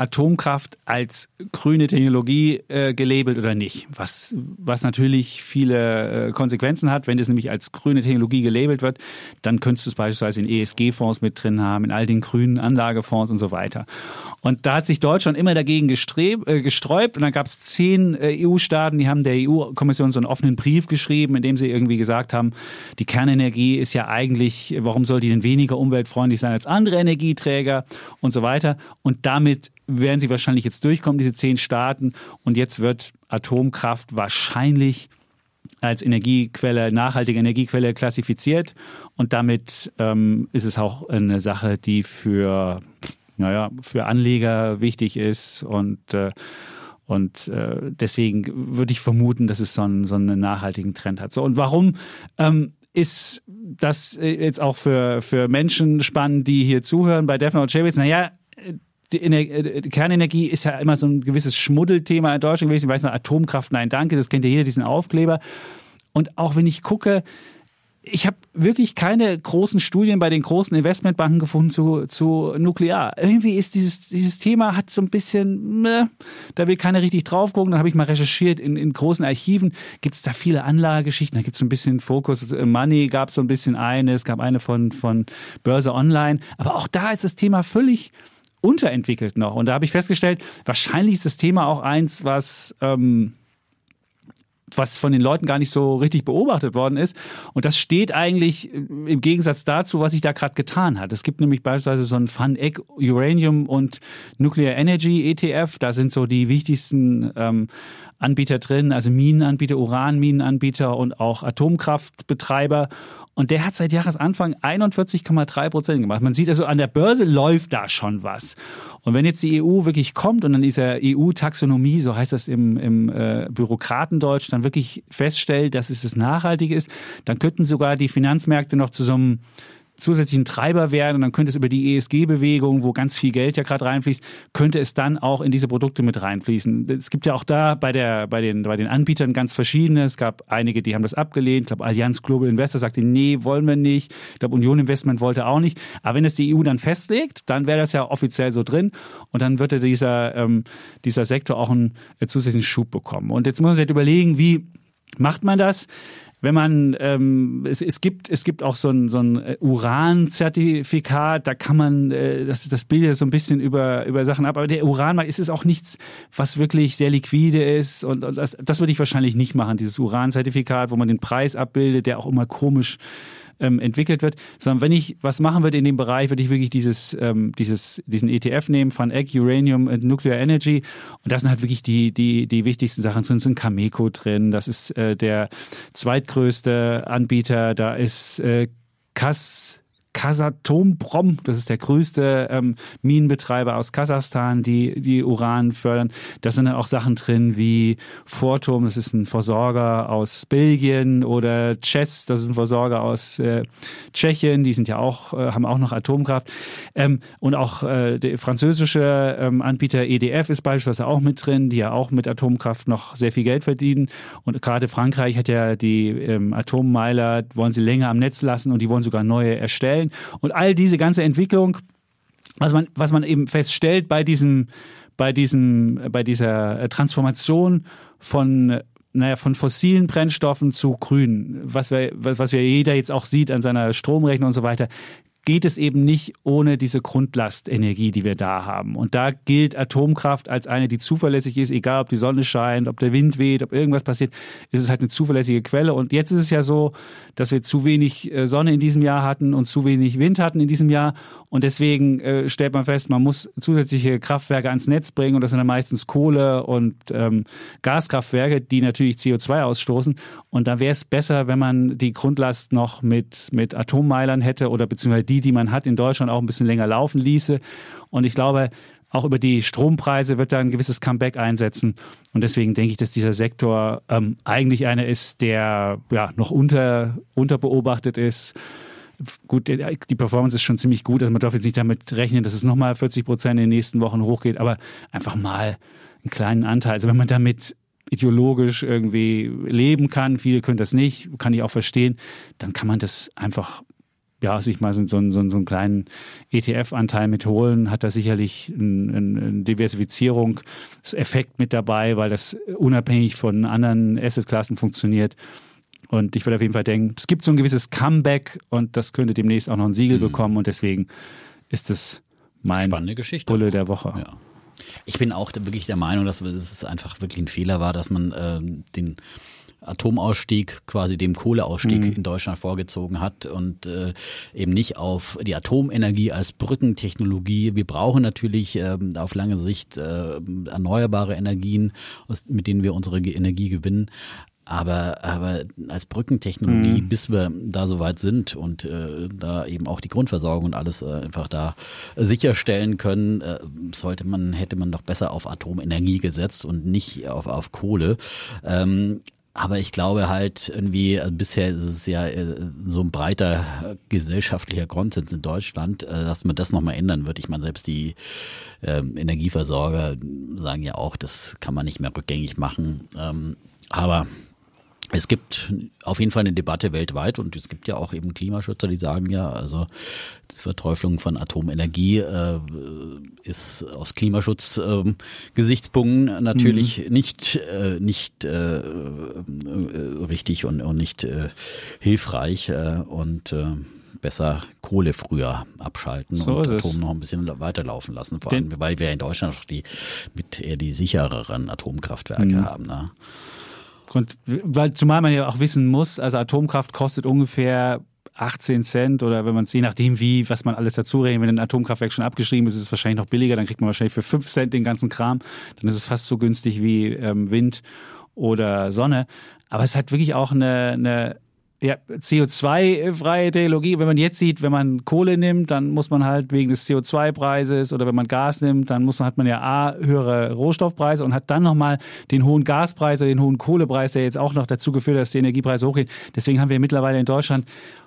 Atomkraft als grüne Technologie äh, gelabelt oder nicht. Was, was natürlich viele äh, Konsequenzen hat. Wenn das nämlich als grüne Technologie gelabelt wird, dann könntest du es beispielsweise in ESG-Fonds mit drin haben, in all den grünen Anlagefonds und so weiter. Und da hat sich Deutschland immer dagegen gestreb, äh, gesträubt. Und dann gab es zehn äh, EU-Staaten, die haben der EU-Kommission so einen offenen Brief geschrieben, in dem sie irgendwie gesagt haben, die Kernenergie ist ja eigentlich, warum soll die denn weniger umweltfreundlich sein als andere Energieträger und so weiter. Und damit werden sie wahrscheinlich jetzt durchkommen, diese zehn Staaten. Und jetzt wird Atomkraft wahrscheinlich als Energiequelle, nachhaltige Energiequelle klassifiziert. Und damit ähm, ist es auch eine Sache, die für, naja, für Anleger wichtig ist und äh, und äh, deswegen würde ich vermuten, dass es so einen, so einen nachhaltigen Trend hat. So, und warum ähm, ist das jetzt auch für, für Menschen spannend, die hier zuhören bei Defner und Chevitz? Naja, äh, die, Kernenergie ist ja immer so ein gewisses Schmuddelthema in Deutschland gewesen. Ich weiß noch, Atomkraft, nein, danke, das kennt ja jeder, diesen Aufkleber. Und auch wenn ich gucke, ich habe wirklich keine großen Studien bei den großen Investmentbanken gefunden zu, zu Nuklear. Irgendwie ist dieses, dieses Thema hat so ein bisschen, ne, da will keiner richtig drauf gucken. Dann habe ich mal recherchiert, in, in großen Archiven gibt es da viele Anlagegeschichten. Da gibt es so ein bisschen Focus Money, gab es so ein bisschen eine, es gab eine von, von Börse Online. Aber auch da ist das Thema völlig unterentwickelt noch. Und da habe ich festgestellt, wahrscheinlich ist das Thema auch eins, was... Ähm, was von den Leuten gar nicht so richtig beobachtet worden ist. Und das steht eigentlich im Gegensatz dazu, was sich da gerade getan hat. Es gibt nämlich beispielsweise so ein Fun Egg Uranium und Nuclear Energy ETF. Da sind so die wichtigsten ähm, Anbieter drin, also Minenanbieter, Uranminenanbieter und auch Atomkraftbetreiber. Und der hat seit Jahresanfang 41,3 Prozent gemacht. Man sieht also, an der Börse läuft da schon was. Und wenn jetzt die EU wirklich kommt und dann dieser EU-Taxonomie, so heißt das im, im äh, Bürokratendeutsch, dann wirklich feststellt, dass es das nachhaltig ist, dann könnten sogar die Finanzmärkte noch zu so einem zusätzlichen Treiber werden und dann könnte es über die ESG-Bewegung, wo ganz viel Geld ja gerade reinfließt, könnte es dann auch in diese Produkte mit reinfließen. Es gibt ja auch da bei, der, bei, den, bei den Anbietern ganz verschiedene. Es gab einige, die haben das abgelehnt. Ich glaube, Allianz Global Investor sagte, nee, wollen wir nicht. Ich glaube, Union Investment wollte auch nicht. Aber wenn es die EU dann festlegt, dann wäre das ja offiziell so drin und dann würde dieser, ähm, dieser Sektor auch einen äh, zusätzlichen Schub bekommen. Und jetzt muss man sich halt überlegen, wie macht man das? Wenn man, ähm, es, es, gibt, es gibt auch so ein, so ein äh, Uran-Zertifikat, da kann man, äh, das, das bildet so ein bisschen über, über Sachen ab, aber der Uranmarkt ist es auch nichts, was wirklich sehr liquide ist. Und, und das, das würde ich wahrscheinlich nicht machen, dieses Uran-Zertifikat, wo man den Preis abbildet, der auch immer komisch ähm, entwickelt wird, sondern wenn ich was machen würde in dem Bereich, würde ich wirklich dieses, ähm, dieses, diesen ETF nehmen von Egg, Uranium und Nuclear Energy. Und das sind halt wirklich die, die, die wichtigsten Sachen drin, sind Cameco drin, das ist äh, der zweitgrößte Anbieter, da ist äh, Kass Kasatomprom, das ist der größte ähm, Minenbetreiber aus Kasachstan, die, die Uran fördern. Da sind dann auch Sachen drin wie Fortum, das ist ein Versorger aus Belgien oder Chess, das ist ein Versorger aus äh, Tschechien, die sind ja auch, äh, haben auch noch Atomkraft. Ähm, und auch äh, der französische ähm, Anbieter EDF ist beispielsweise auch mit drin, die ja auch mit Atomkraft noch sehr viel Geld verdienen. Und gerade Frankreich hat ja die ähm, Atommeiler, wollen sie länger am Netz lassen und die wollen sogar neue erstellen stellen. Und all diese ganze Entwicklung, was man, was man eben feststellt bei diesem, bei diesem, bei dieser Transformation von naja, von fossilen Brennstoffen zu grünen, was wir, was wir jeder jetzt auch sieht an seiner Stromrechnung und so weiter, geht es eben nicht ohne diese Grundlastenergie, die wir da haben. Und da gilt Atomkraft als eine, die zuverlässig ist, egal ob die Sonne scheint, ob der Wind weht, ob irgendwas passiert, ist es halt eine zuverlässige Quelle. Und jetzt ist es ja so, dass wir zu wenig äh, Sonne in diesem Jahr hatten und zu wenig Wind hatten in diesem Jahr. Und deswegen äh, stellt man fest, man muss zusätzliche Kraftwerke ans Netz bringen. Und das sind dann meistens Kohle und ähm, Gaskraftwerke, die natürlich CO2 ausstoßen. Und da wäre es besser, wenn man die Grundlast noch mit, mit Atommeilern hätte oder beziehungsweise die, die man hat in Deutschland, auch ein bisschen länger laufen ließe. Und ich glaube, auch über die Strompreise wird da ein gewisses Comeback einsetzen. Und deswegen denke ich, dass dieser Sektor ähm, eigentlich einer ist, der ja noch unter, unterbeobachtet ist. Gut, die Performance ist schon ziemlich gut. Also man darf jetzt nicht damit rechnen, dass es nochmal 40 Prozent in den nächsten Wochen hochgeht, aber einfach mal einen kleinen Anteil. Also wenn man damit ideologisch irgendwie leben kann, viele können das nicht, kann ich auch verstehen, dann kann man das einfach ja, sich mal so, so, so, so einen kleinen ETF-Anteil mitholen, hat da sicherlich einen Diversifizierungseffekt mit dabei, weil das unabhängig von anderen Assetklassen funktioniert. Und ich würde auf jeden Fall denken, es gibt so ein gewisses Comeback und das könnte demnächst auch noch ein Siegel mhm. bekommen und deswegen ist es mein Spannende Geschichte. Bulle der Woche. Ja. Ich bin auch wirklich der Meinung, dass es einfach wirklich ein Fehler war, dass man äh, den Atomausstieg, quasi dem Kohleausstieg mhm. in Deutschland vorgezogen hat und äh, eben nicht auf die Atomenergie als Brückentechnologie. Wir brauchen natürlich äh, auf lange Sicht äh, erneuerbare Energien, aus, mit denen wir unsere Energie gewinnen. Aber, aber als Brückentechnologie, mhm. bis wir da soweit sind und äh, da eben auch die Grundversorgung und alles äh, einfach da sicherstellen können, äh, sollte man, hätte man doch besser auf Atomenergie gesetzt und nicht auf, auf Kohle. Ähm, aber ich glaube halt irgendwie, also bisher ist es ja äh, so ein breiter gesellschaftlicher Konsens in Deutschland, äh, dass man das nochmal ändern wird. Ich meine, selbst die ähm, Energieversorger sagen ja auch, das kann man nicht mehr rückgängig machen. Ähm, aber es gibt auf jeden Fall eine Debatte weltweit und es gibt ja auch eben Klimaschützer, die sagen ja, also die Verteuflung von Atomenergie äh, ist aus Klimaschutzgesichtspunkten äh, natürlich mhm. nicht, äh, nicht äh, äh richtig und, und nicht äh, hilfreich und besser Kohle früher abschalten so und Atom es. noch ein bisschen weiterlaufen lassen, vor allem, weil wir in Deutschland auch die mit eher die sichereren Atomkraftwerke mhm. haben. Ne? Weil zumal man ja auch wissen muss, also Atomkraft kostet ungefähr 18 Cent oder wenn man es je nachdem wie, was man alles dazu rechnet, wenn ein Atomkraftwerk schon abgeschrieben ist, ist es wahrscheinlich noch billiger, dann kriegt man wahrscheinlich für 5 Cent den ganzen Kram, dann ist es fast so günstig wie ähm, Wind oder Sonne. Aber es hat wirklich auch eine, eine ja, CO2-freie Technologie. Wenn man jetzt sieht, wenn man Kohle nimmt, dann muss man halt wegen des CO2-Preises oder wenn man Gas nimmt, dann muss man, hat man ja A, höhere Rohstoffpreise und hat dann nochmal den hohen Gaspreis oder den hohen Kohlepreis, der jetzt auch noch dazu geführt hat, dass die Energiepreise hochgehen. Deswegen haben wir mittlerweile in Deutschland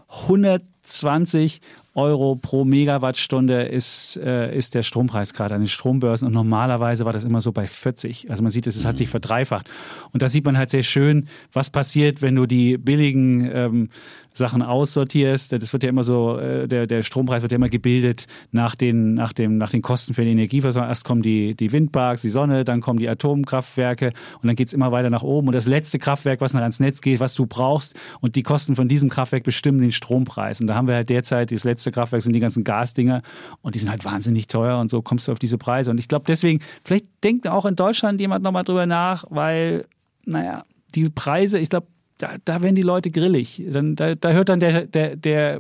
120 Euro pro Megawattstunde ist, äh, ist der Strompreis gerade an den Strombörsen und normalerweise war das immer so bei 40. Also man sieht, es hat sich verdreifacht. Und da sieht man halt sehr schön, was passiert, wenn du die billigen ähm, Sachen aussortierst. Das wird ja immer so, äh, der, der Strompreis wird ja immer gebildet nach den, nach dem, nach den Kosten für die Energieversorgung. Erst kommen die, die Windparks, die Sonne, dann kommen die Atomkraftwerke und dann geht es immer weiter nach oben. Und das letzte Kraftwerk, was noch ans Netz geht, was du brauchst und die Kosten von diesem Kraftwerk bestimmen den Strompreis. Und da haben wir halt derzeit das letzte Kraftwerk sind die ganzen Gasdinger und die sind halt wahnsinnig teuer und so kommst du auf diese Preise. Und ich glaube deswegen, vielleicht denkt auch in Deutschland jemand nochmal drüber nach, weil, naja, diese Preise, ich glaube, da, da werden die Leute grillig. Dann, da, da hört dann der, der, der,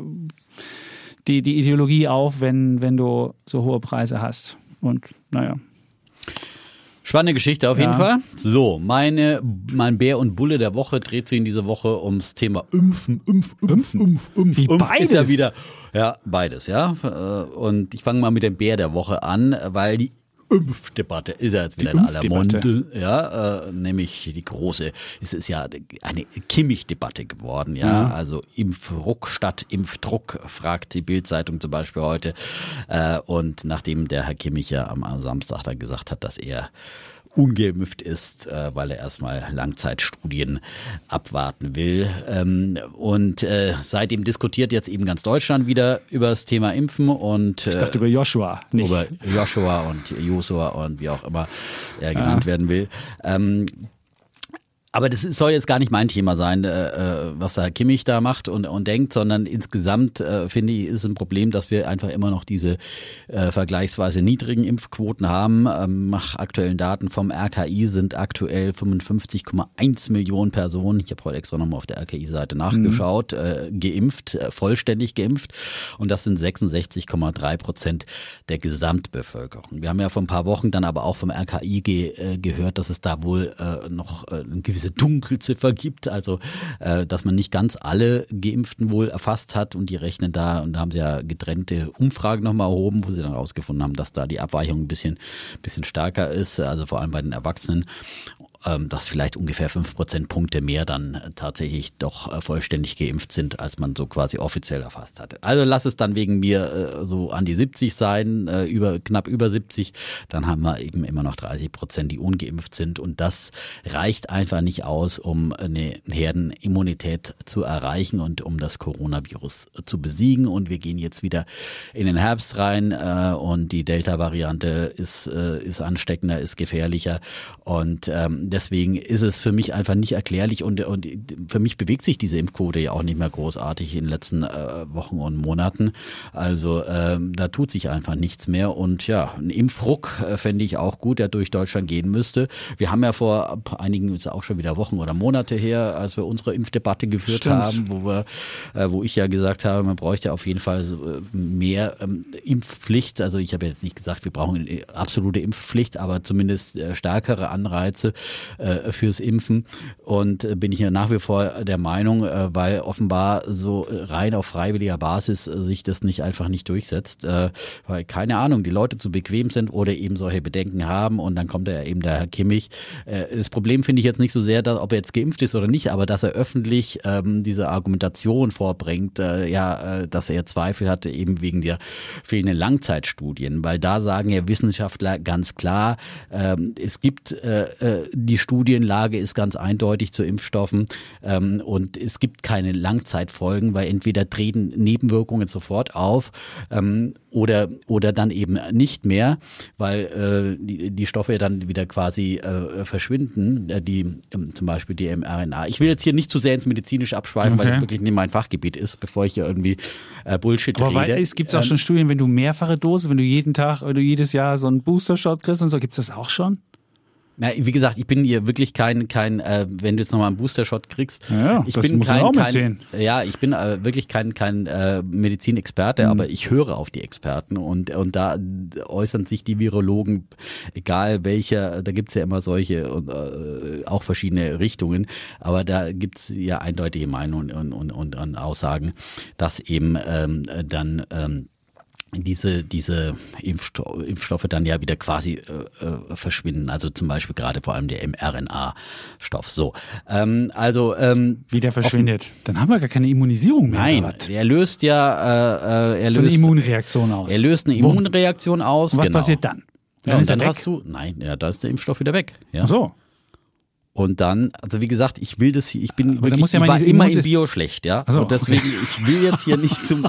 die, die Ideologie auf, wenn, wenn du so hohe Preise hast. Und naja. Spannende Geschichte auf ja. jeden Fall. So, meine, mein Bär und Bulle der Woche dreht sich in dieser Woche ums Thema Impfen, Impf, Impf, Impf, Impf. Wie Impf beides? Ist ja wieder, ja, beides, ja. Und ich fange mal mit dem Bär der Woche an, weil die Impfdebatte ist ja jetzt wieder in aller Munde, ja, äh, nämlich die große, es ist ja eine Kimmich-Debatte geworden, ja, mhm. also Impfruck statt Impfdruck, fragt die Bildzeitung zum Beispiel heute. Äh, und nachdem der Herr Kimmich ja am Samstag dann gesagt hat, dass er ungeimpft ist, äh, weil er erstmal Langzeitstudien abwarten will. Ähm, und äh, seitdem diskutiert jetzt eben ganz Deutschland wieder über das Thema Impfen und ich dachte über Joshua, nicht über Joshua und Josua und wie auch immer er genannt ah. werden will. Ähm, aber das soll jetzt gar nicht mein Thema sein, äh, äh, was Herr Kimmich da macht und, und denkt, sondern insgesamt äh, finde ich, ist es ein Problem, dass wir einfach immer noch diese äh, vergleichsweise niedrigen Impfquoten haben. Ähm, nach aktuellen Daten vom RKI sind aktuell 55,1 Millionen Personen, ich habe heute extra nochmal auf der RKI-Seite nachgeschaut, mhm. geimpft, äh, vollständig geimpft. Und das sind 66,3 Prozent der Gesamtbevölkerung. Wir haben ja vor ein paar Wochen dann aber auch vom RKI ge gehört, dass es da wohl noch ein gewisses diese Dunkelziffer gibt, also äh, dass man nicht ganz alle Geimpften wohl erfasst hat und die rechnen da, und da haben sie ja getrennte Umfragen nochmal erhoben, wo sie dann herausgefunden haben, dass da die Abweichung ein bisschen, bisschen stärker ist, also vor allem bei den Erwachsenen. Ähm, dass vielleicht ungefähr fünf Prozentpunkte mehr dann tatsächlich doch äh, vollständig geimpft sind, als man so quasi offiziell erfasst hatte. Also lass es dann wegen mir äh, so an die 70 sein, äh, über knapp über 70, dann haben wir eben immer noch 30 Prozent, die ungeimpft sind. Und das reicht einfach nicht aus, um eine Herdenimmunität zu erreichen und um das Coronavirus zu besiegen. Und wir gehen jetzt wieder in den Herbst rein äh, und die Delta-Variante ist, äh, ist ansteckender, ist gefährlicher. Und ähm, deswegen ist es für mich einfach nicht erklärlich und, und für mich bewegt sich diese Impfquote ja auch nicht mehr großartig in den letzten äh, Wochen und Monaten. Also ähm, da tut sich einfach nichts mehr und ja, ein Impfruck äh, fände ich auch gut, der durch Deutschland gehen müsste. Wir haben ja vor einigen, ist auch schon wieder Wochen oder Monate her, als wir unsere Impfdebatte geführt Stimmt. haben, wo wir, äh, wo ich ja gesagt habe, man bräuchte auf jeden Fall äh, mehr ähm, Impfpflicht. Also ich habe jetzt nicht gesagt, wir brauchen eine absolute Impfpflicht, aber zumindest äh, stärkere Anreize äh, fürs Impfen. Und äh, bin ich ja nach wie vor der Meinung, äh, weil offenbar so rein auf freiwilliger Basis äh, sich das nicht einfach nicht durchsetzt, weil keine Ahnung, die Leute zu bequem sind oder eben solche Bedenken haben und dann kommt ja eben der Herr Kimmich. Das Problem finde ich jetzt nicht so sehr, dass, ob er jetzt geimpft ist oder nicht, aber dass er öffentlich ähm, diese Argumentation vorbringt, äh, ja, dass er Zweifel hatte eben wegen der fehlenden Langzeitstudien, weil da sagen ja Wissenschaftler ganz klar, ähm, es gibt äh, äh, die Studienlage ist ganz eindeutig zu Impfstoffen ähm, und es gibt keine Langzeitfolgen, weil entweder treten Nebenwirkungen sofort auf ähm, oder oder dann eben nicht mehr, weil äh, die, die Stoffe dann wieder quasi äh, verschwinden, äh, die ähm, zum Beispiel die mRNA. Ich will jetzt hier nicht zu sehr ins medizinische abschweifen, weil Okay. das wirklich nicht mein Fachgebiet ist, bevor ich hier irgendwie äh, Bullshit Aber weil, rede. es gibt auch Ähm, schon Studien, wenn du mehrfache Dose, wenn du jeden Tag oder jedes Jahr so einen Booster-Shot kriegst und so, gibt es das auch schon? Na, wie gesagt, ich bin hier wirklich kein, kein äh, wenn du jetzt nochmal einen Booster-Shot kriegst, Ja, ich das bin muss kein, auch kein ja, ich bin äh, wirklich kein, kein äh, Medizinexperte, aber ich höre auf die Experten und, und da äußern sich die Virologen, egal welcher, da gibt's ja immer solche und äh, auch verschiedene Richtungen, aber da gibt's ja eindeutige Meinungen und, und, und, und Aussagen, dass eben ähm, dann ähm, diese, diese Impfsto Impfstoffe dann ja wieder quasi äh, äh, verschwinden. Also zum Beispiel gerade vor allem der mRNA-Stoff. So, ähm, also ähm, Wie der verschwindet. Dann haben wir gar keine Immunisierung mehr. nein, er löst ja, äh, äh, er so eine löst, Immunreaktion aus. er löst eine? Immunreaktion aus. Und was genau. passiert dann? Ja, und ist er dann hast du, nein, ja, da ist der Impfstoff wieder weg. Ja. Ach so. Und dann, also wie gesagt, ich will das hier, ich bin Aber wirklich, ja ich war immer in Bio schlecht, ja. So, und deswegen, ich will jetzt hier nicht zum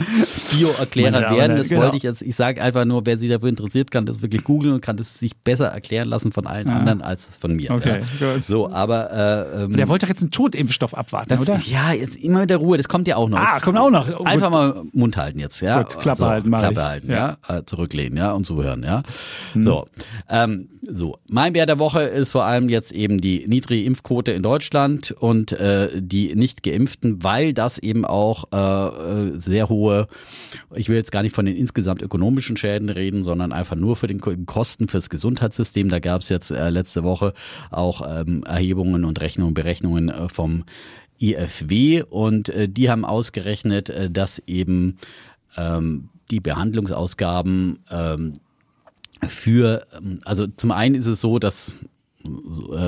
Bio-Erklärer werden. Das Herren, wollte ich jetzt, ich sage einfach nur, wer sich dafür interessiert, kann das wirklich googeln und kann das sich besser erklären lassen von allen anderen als von mir. Okay, ja. So, aber äh, ähm, Der wollte doch jetzt einen Totimpfstoff abwarten, das, oder? ja, jetzt immer mit der Ruhe, das kommt ja auch noch. Ah, Jetzt kommt auch noch. Oh, Einfach mal Mund halten jetzt, ja. Gut, Klappe halten, mach Klappe ich. halten, Ja. ja. Äh, zurücklehnen, ja, und zuhören, ja. Hm. So, ähm, so. Mein Bär der Woche ist vor allem jetzt eben die niedrige Impfquote in Deutschland und äh, die nicht geimpften, weil das eben auch äh, äh, sehr hohe, ich will jetzt gar nicht von den insgesamt ökonomischen Schäden reden, sondern einfach nur für den Ko- Kosten fürs Gesundheitssystem. Da gab es jetzt äh, letzte Woche auch ähm, Erhebungen und Rechnungen, Berechnungen äh, vom IFW und äh, die haben ausgerechnet, äh, dass eben ähm, die Behandlungsausgaben ähm, für, ähm, also zum einen ist es so, dass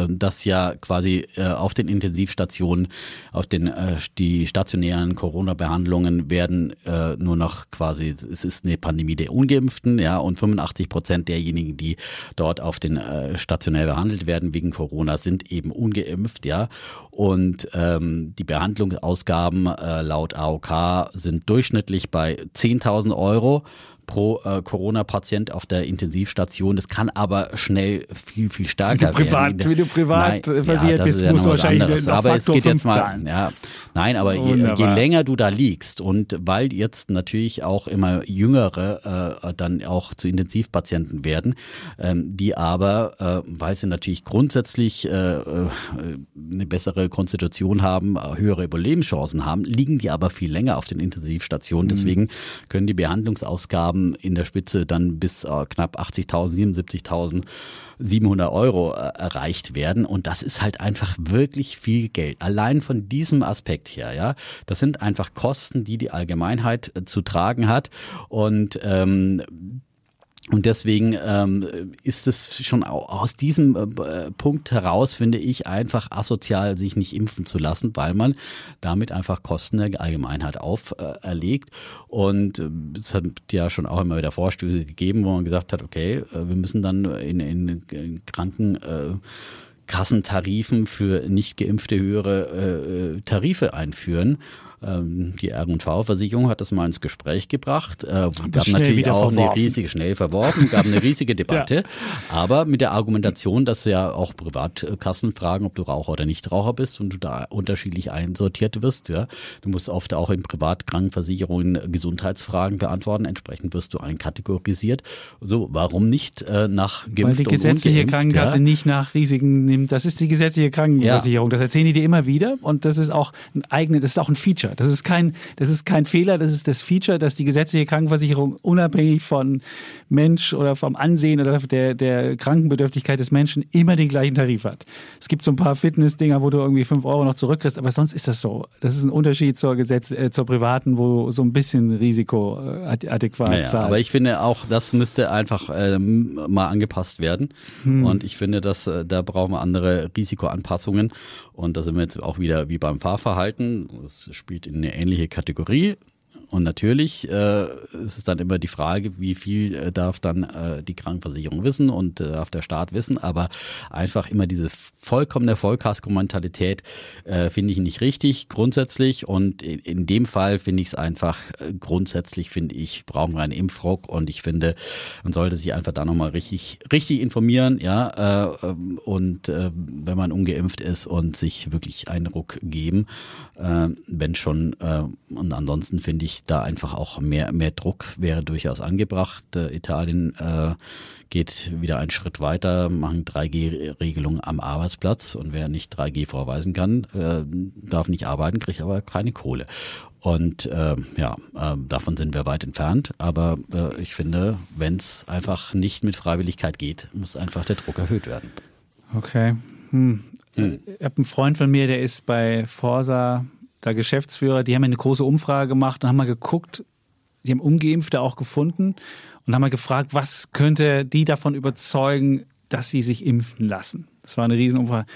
dass ja quasi äh, auf den Intensivstationen, auf den äh, die stationären Corona-Behandlungen werden äh, nur noch quasi, es ist eine Pandemie der Ungeimpften, ja, und 85 Prozent derjenigen, die dort auf den äh, stationär behandelt werden wegen Corona, sind eben ungeimpft, ja. Und ähm, die Behandlungsausgaben äh, laut AOK sind durchschnittlich bei 10.000 Euro pro äh, Corona-Patient auf der Intensivstation. Das kann aber schnell viel, viel stärker privat- werden. wie du privat, äh, versichert das bist, ist ja musst du wahrscheinlich Aber es Faktor geht jetzt mal, ja, nein, aber je, je länger du da liegst und weil jetzt natürlich auch immer jüngere äh, dann auch zu Intensivpatienten werden, ähm, die aber, äh, weil sie natürlich grundsätzlich äh, äh, eine bessere Konstitution haben, äh, höhere Überlebenschancen haben, liegen die aber viel länger auf den Intensivstationen. Deswegen können die Behandlungsausgaben in der Spitze dann bis äh, knapp 80.000, 77.000 700 Euro äh, erreicht werden und das ist halt einfach wirklich viel Geld. Allein von diesem Aspekt her, ja, das sind einfach Kosten, die die Allgemeinheit äh, zu tragen hat und ähm, Und deswegen ähm, ist es schon aus diesem äh, Punkt heraus, finde ich, einfach asozial, sich nicht impfen zu lassen, weil man damit einfach Kosten der Allgemeinheit auferlegt. Äh, und äh, es hat ja schon auch immer wieder Vorstöße gegeben, wo man gesagt hat, okay, äh, wir müssen dann in, in, in Kranken äh, Kassentarifen für nicht geimpfte höhere äh, Tarife einführen. Ähm, die R&V-Versicherung hat das mal ins Gespräch gebracht. Äh, gab natürlich auch verworfen. eine riesige, schnell verworfen, gab eine riesige [LAUGHS] Debatte. ja. Aber mit der Argumentation, dass ja auch Privatkassen fragen, ob du Raucher oder Nichtraucher bist und du da unterschiedlich einsortiert wirst. Ja. Du musst oft auch in Privatkrankenversicherungen Gesundheitsfragen beantworten. Entsprechend wirst du einkategorisiert. So, warum nicht äh, nach geimpft Weil die gesetzliche Krankenkasse ja? nicht nach Risiken nimmt. Das ist die gesetzliche Krankenversicherung. Ja. Das erzählen die dir immer wieder. Und das ist auch ein eigenes, das ist auch ein Feature. Das ist kein, das ist kein Fehler, das ist das Feature, dass die gesetzliche Krankenversicherung unabhängig von Mensch oder vom Ansehen oder der, der Krankenbedürftigkeit des Menschen immer den gleichen Tarif hat. Es gibt so ein paar Fitness-Dinger, wo du irgendwie fünf Euro noch zurückkriegst, aber sonst ist das so. Das ist ein Unterschied zur Gesetz, äh, zur privaten, wo so ein bisschen Risiko äh, adäquat naja, zahlst. Aber ich finde auch, das müsste einfach ähm, mal angepasst werden. Hm. Und ich finde, dass äh, da brauchen wir andere Risikoanpassungen. Und da sind wir jetzt auch wieder wie beim Fahrverhalten. Das spielt in eine ähnliche Kategorie. Und natürlich äh, ist es dann immer die Frage, wie viel äh, darf dann äh, die Krankenversicherung wissen und äh, darf der Staat wissen. Aber einfach immer diese vollkommene Vollkasko-Mentalität äh, finde ich nicht richtig grundsätzlich. Und in, in dem Fall finde ich es einfach äh, grundsätzlich, finde ich, brauchen wir einen Impfrock. Und ich finde, man sollte sich einfach da nochmal richtig, richtig informieren. ja äh, Und äh, wenn man ungeimpft ist und sich wirklich einen Ruck geben, äh, wenn schon. Äh, und ansonsten finde ich, da einfach auch mehr, mehr Druck wäre durchaus angebracht. Äh, Italien äh, geht wieder einen Schritt weiter, machen 3G-Regelungen am Arbeitsplatz und wer nicht 3G vorweisen kann, äh, darf nicht arbeiten, kriegt aber keine Kohle. Und äh, ja, äh, davon sind wir weit entfernt. Aber äh, ich finde, wenn es einfach nicht mit Freiwilligkeit geht, muss einfach der Druck erhöht werden. Okay. Hm. Hm. Ich habe einen Freund von mir, der ist bei Forsa da Geschäftsführer, die haben eine große Umfrage gemacht und haben mal geguckt, die haben Ungeimpfte auch gefunden und haben mal gefragt, was könnte die davon überzeugen, dass sie sich impfen lassen. Das war eine Riesenumfrage.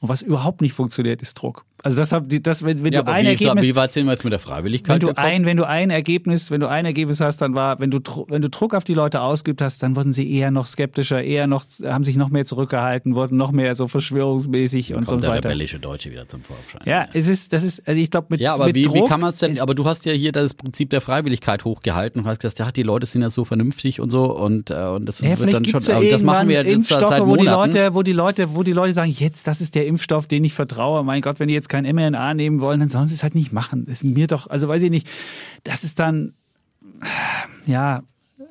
Und was überhaupt nicht funktioniert, ist Druck. Also das, das wenn, wenn ja, du ein wie, Ergebnis, wie sind wir jetzt mit der Freiwilligkeit? Wenn du ein, wenn du ein Ergebnis, wenn du ein Ergebnis hast, dann war, wenn du wenn du Druck auf die Leute ausgeübt hast, dann wurden sie eher noch skeptischer, eher noch haben sich noch mehr zurückgehalten, wurden noch mehr so verschwörungsmäßig und kommt so weiter. der rebellische Deutsche wieder zum Vorschein. Ja, es ist, das ist, also ich glaube mit Ja, aber mit wie, Druck wie kann man es denn? Aber du hast ja hier das Prinzip der Freiwilligkeit hochgehalten und hast gesagt, ja, die Leute sind ja so vernünftig und so und äh, und das ja, wird dann schon. Ja das machen wir jetzt Impfstoffe, seit Monaten. Wo die Leute, wo die Leute, wo die Leute sagen, jetzt das ist der Impfstoff, den ich vertraue. Mein Gott, wenn die jetzt kein mRNA nehmen wollen, dann sollen sie es halt nicht machen. Das ist mir doch, also weiß ich nicht, das ist dann, ja,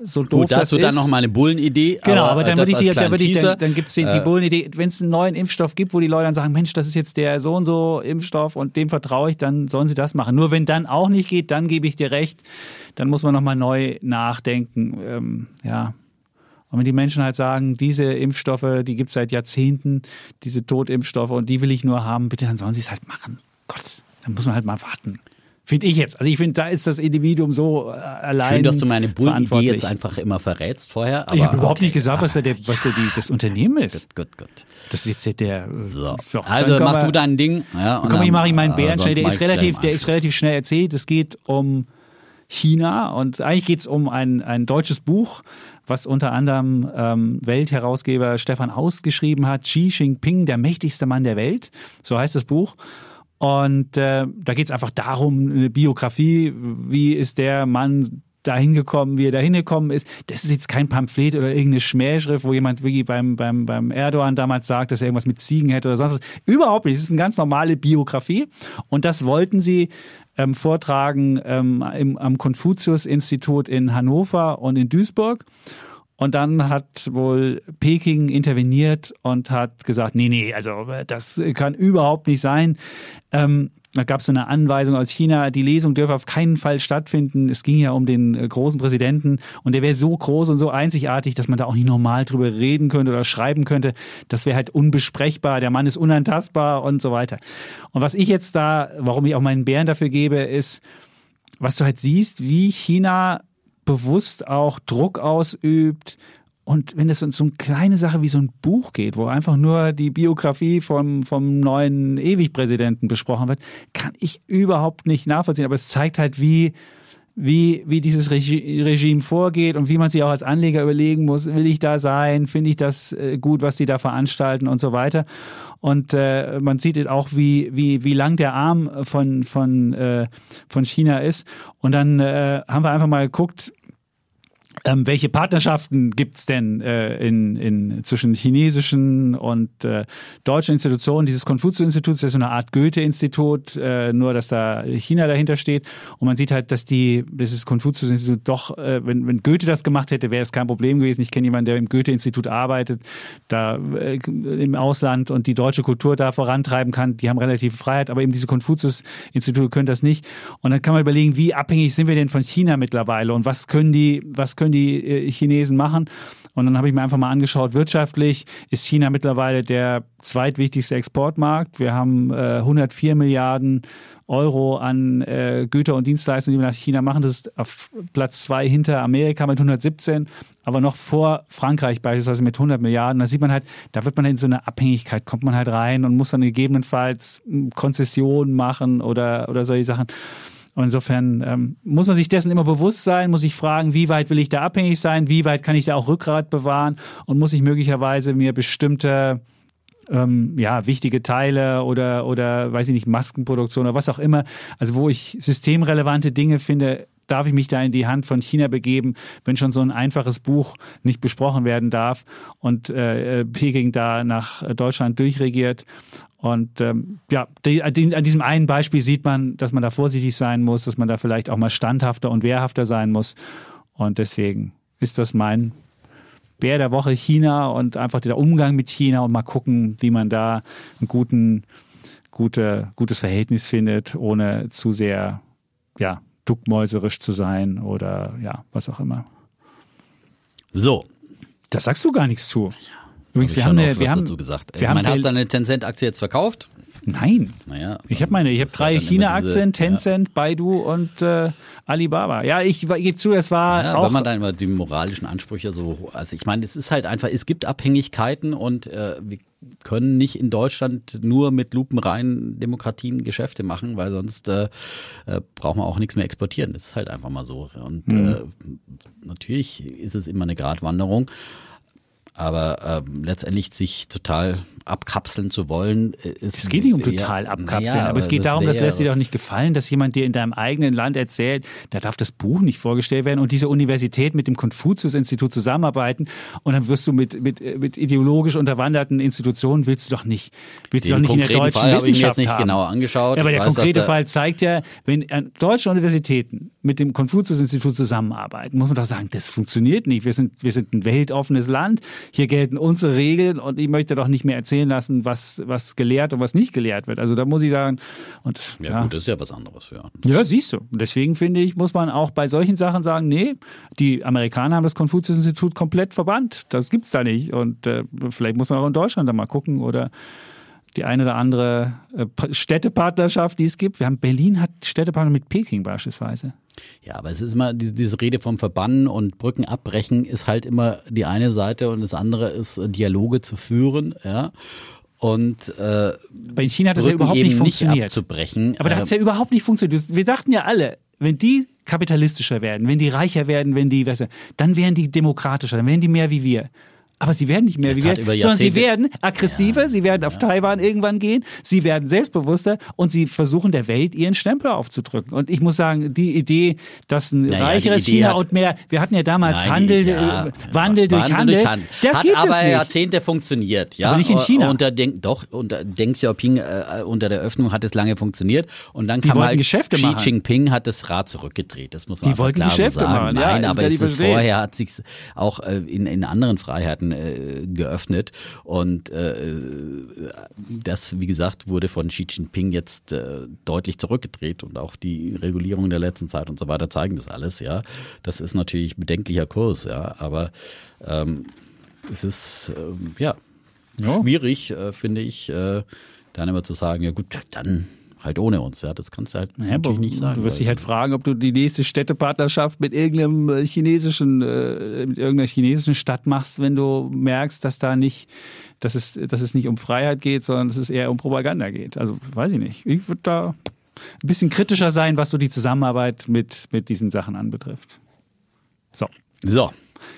so doof Gut, dazu dann noch mal eine Bullenidee. Genau, aber, aber dann würde ich, die, dann, ich dann, dann gibt es die, die äh, Bullenidee. Wenn es einen neuen Impfstoff gibt, wo die Leute dann sagen, Mensch, das ist jetzt der so und so Impfstoff und dem vertraue ich, dann sollen sie das machen. Nur wenn dann auch nicht geht, dann gebe ich dir recht, dann muss man noch mal neu nachdenken. Ähm, ja, und wenn die Menschen halt sagen, diese Impfstoffe, die gibt es seit Jahrzehnten, diese Totimpfstoffe und die will ich nur haben, bitte, dann sollen sie es halt machen. Gott, dann muss man halt mal warten. Finde ich jetzt. Also ich finde, da ist das Individuum so äh, allein. Schön, dass du meine Bullenidee jetzt einfach immer verrätst vorher. Ich habe überhaupt okay. nicht gesagt, was, da der, was da die, das Unternehmen ist. Gut, gut, gut. Das ist jetzt der. So. so also mach wir, du dein Ding. Ja, komm, ich mache meinen Bären schnell. Der ist relativ, der ist relativ schnell erzählt. Es geht um China und eigentlich geht es um ein, ein deutsches Buch, was unter anderem ähm, Weltherausgeber Stefan Aust geschrieben hat. Xi Jinping, der mächtigste Mann der Welt. So heißt das Buch. Und äh, da geht es einfach darum, eine Biografie, wie ist der Mann dahin gekommen, wie er dahin gekommen ist. Das ist jetzt kein Pamphlet oder irgendeine Schmähschrift, wo jemand wirklich beim, beim, beim Erdogan damals sagt, dass er irgendwas mit Ziegen hätte oder sonst was. Überhaupt nicht. Es ist eine ganz normale Biografie. Und das wollten sie ähm, vortragen ähm, im, am Konfuzius-Institut in Hannover und in Duisburg. Und dann hat wohl Peking interveniert und hat gesagt, nee, nee, also das kann überhaupt nicht sein. Ähm, da gab es eine Anweisung aus China, die Lesung dürfe auf keinen Fall stattfinden. Es ging ja um den äh, großen Präsidenten und der wäre so groß und so einzigartig, dass man da auch nicht normal drüber reden könnte oder schreiben könnte. Das wäre halt unbesprechbar. Der Mann ist unantastbar und so weiter. Und was ich jetzt da, warum ich auch meinen Bären dafür gebe, ist, was du halt siehst, wie China bewusst auch Druck ausübt. Und wenn es um so eine kleine Sache wie so ein Buch geht, wo einfach nur die Biografie vom, vom neuen Ewigpräsidenten besprochen wird, kann ich überhaupt nicht nachvollziehen. Aber es zeigt halt, wie, wie, wie dieses Regime vorgeht und wie man sich auch als Anleger überlegen muss, will ich da sein, finde ich das äh, gut, was die da veranstalten und so weiter. Und äh, man sieht auch, wie, wie, wie lang der Arm von, von, äh, von China ist. Und dann äh, haben wir einfach mal geguckt, ähm, welche Partnerschaften gibt's denn äh, in, in, zwischen chinesischen und äh, deutschen Institutionen? Dieses Konfuzius-Institut ist so eine Art Goethe-Institut, äh, nur dass da China dahinter steht. Und man sieht halt, dass die, dieses Konfuzius-Institut doch, äh, wenn, wenn Goethe das gemacht hätte, wäre es kein Problem gewesen. Ich kenne jemanden, der im Goethe-Institut arbeitet, da äh, im Ausland und die deutsche Kultur da vorantreiben kann. Die haben relative Freiheit, aber eben diese Konfuzius-Institute können das nicht. Und dann kann man überlegen, wie abhängig sind wir denn von China mittlerweile und was können die, was können die die äh, Chinesen machen. Und dann habe ich mir einfach mal angeschaut, wirtschaftlich ist China mittlerweile der zweitwichtigste Exportmarkt. Wir haben äh, 104 Milliarden Euro an äh, Güter und Dienstleistungen, die wir nach China machen. Das ist auf Platz zwei hinter Amerika mit 117, aber noch vor Frankreich beispielsweise mit 100 Milliarden. Da sieht man halt, da wird man in so eine Abhängigkeit, kommt man halt rein und muss dann gegebenenfalls hm, Konzessionen machen oder, oder solche Sachen. Und insofern ähm, muss man sich dessen immer bewusst sein, muss ich fragen, wie weit will ich da abhängig sein, wie weit kann ich da auch Rückgrat bewahren und muss ich möglicherweise mir bestimmte ähm, ja, wichtige Teile oder, oder, weiß ich nicht, Maskenproduktion oder was auch immer, also wo ich systemrelevante Dinge finde, darf ich mich da in die Hand von China begeben, wenn schon so ein einfaches Buch nicht besprochen werden darf und äh, Peking da nach Deutschland durchregiert. Und ähm, ja, die, an diesem einen Beispiel sieht man, dass man da vorsichtig sein muss, dass man da vielleicht auch mal standhafter und wehrhafter sein muss. Und deswegen ist das mein Bär der Woche China und einfach der Umgang mit China und mal gucken, wie man da ein guten, gute, gutes Verhältnis findet, ohne zu sehr ja, duckmäuserisch zu sein oder ja, was auch immer. So. Da sagst du gar nichts zu. Ja. Übrigens, wir haben, eine, wir haben dazu gesagt. Wir haben meine, hast du deine Tencent-Aktie jetzt verkauft? Nein. Naja, ich habe meine, ich habe drei China-Aktien, Tencent, ja. Baidu und äh, Alibaba. Ja, ich, ich gebe zu, es war ja, auch. Wenn man da immer die moralischen Ansprüche so, also ich meine, es ist halt einfach, es gibt Abhängigkeiten und äh, wir können nicht in Deutschland nur mit lupenreinen Demokratien Geschäfte machen, weil sonst äh, äh, brauchen wir auch nichts mehr exportieren. Das ist halt einfach mal so. Und mhm. äh, natürlich ist es immer eine Gratwanderung. Aber äh, letztendlich sich total abkapseln zu wollen. Äh, ist es geht nicht um total abkapseln, ja, aber es geht das darum, das lässt dir doch nicht gefallen, dass jemand dir in deinem eigenen Land erzählt, da darf das Buch nicht vorgestellt werden und diese Universität mit dem Konfuzius-Institut zusammenarbeiten und dann wirst du mit, mit, mit ideologisch unterwanderten Institutionen willst du doch nicht, willst Den du doch nicht in der deutschen Fall Wissenschaft ich mir jetzt nicht genau angeschaut. Ja, aber ich der weiß, konkrete Fall zeigt ja, wenn deutsche Universitäten mit dem Konfuzius-Institut zusammenarbeiten, muss man doch sagen, das funktioniert nicht. Wir sind, wir sind ein weltoffenes Land, hier gelten unsere Regeln und ich möchte doch nicht mehr erzählen, lassen, was, was gelehrt und was nicht gelehrt wird. Also da muss ich sagen. Und, ja, ja. gut, das ist ja was anderes. Ja, ja siehst du. Und deswegen finde ich, muss man auch bei solchen Sachen sagen, nee, die Amerikaner haben das Konfuzius-Institut komplett verbannt. Das gibt es da nicht. Und äh, vielleicht muss man auch in Deutschland da mal gucken oder die eine oder andere äh, Städtepartnerschaft, die es gibt. Wir haben Berlin hat Städtepartner mit Peking beispielsweise. Ja, aber es ist immer diese, diese Rede vom Verbannen und Brücken abbrechen ist halt immer die eine Seite und das andere ist äh, Dialoge zu führen, ja. Und äh, bei China hat das ja überhaupt nicht funktioniert. Nicht abzubrechen. Aber da hat es ja überhaupt nicht funktioniert. Wir dachten ja alle, wenn die kapitalistischer werden, wenn die reicher werden, wenn die, dann wären die demokratischer, dann wären die mehr wie wir. Aber sie werden nicht mehr wie wir, sondern sie werden aggressiver, ja, sie werden auf ja. Taiwan irgendwann gehen, sie werden selbstbewusster und sie versuchen der Welt ihren Stempel aufzudrücken. Und ich muss sagen, die Idee, dass ein naja, reicheres China und mehr, wir hatten ja damals Nein, Handel, die, ja, äh, Wandel, durch Handel, durch Handel, das hat gibt aber es nicht. Jahrzehnte funktioniert. Ja? Aber nicht in China. Unter Deng, doch, unter Deng Xiaoping äh, unter der Öffnung hat es lange funktioniert und dann kam halt Geschäfte Xi machen. Jinping hat das Rad zurückgedreht. Das muss man die wollten klar Geschäfte so sagen. Machen. Nein, aber es ist vorher hat sich auch äh, in, in anderen Freiheiten äh, geöffnet. Und äh, das, wie gesagt, wurde von Xi Jinping jetzt äh, deutlich zurückgedreht und auch die Regulierung der letzten Zeit und so weiter zeigen das alles, ja. Das ist natürlich bedenklicher Kurs, ja, aber ähm, es ist äh, ja, ja, schwierig, äh, finde ich, äh, dann immer zu sagen, ja gut, dann halt ohne uns. Ja, das kannst du halt Ja, natürlich nicht sagen. Du wirst dich halt fragen, ob du die nächste Städtepartnerschaft mit irgendeinem äh, chinesischen, äh, mit irgendeiner chinesischen Stadt machst, wenn du merkst, dass da nicht, dass es, dass es nicht um Freiheit geht, sondern dass es eher um Propaganda geht. Also weiß ich nicht. Ich würde da ein bisschen kritischer sein, was so die Zusammenarbeit mit, mit diesen Sachen anbetrifft. So. so.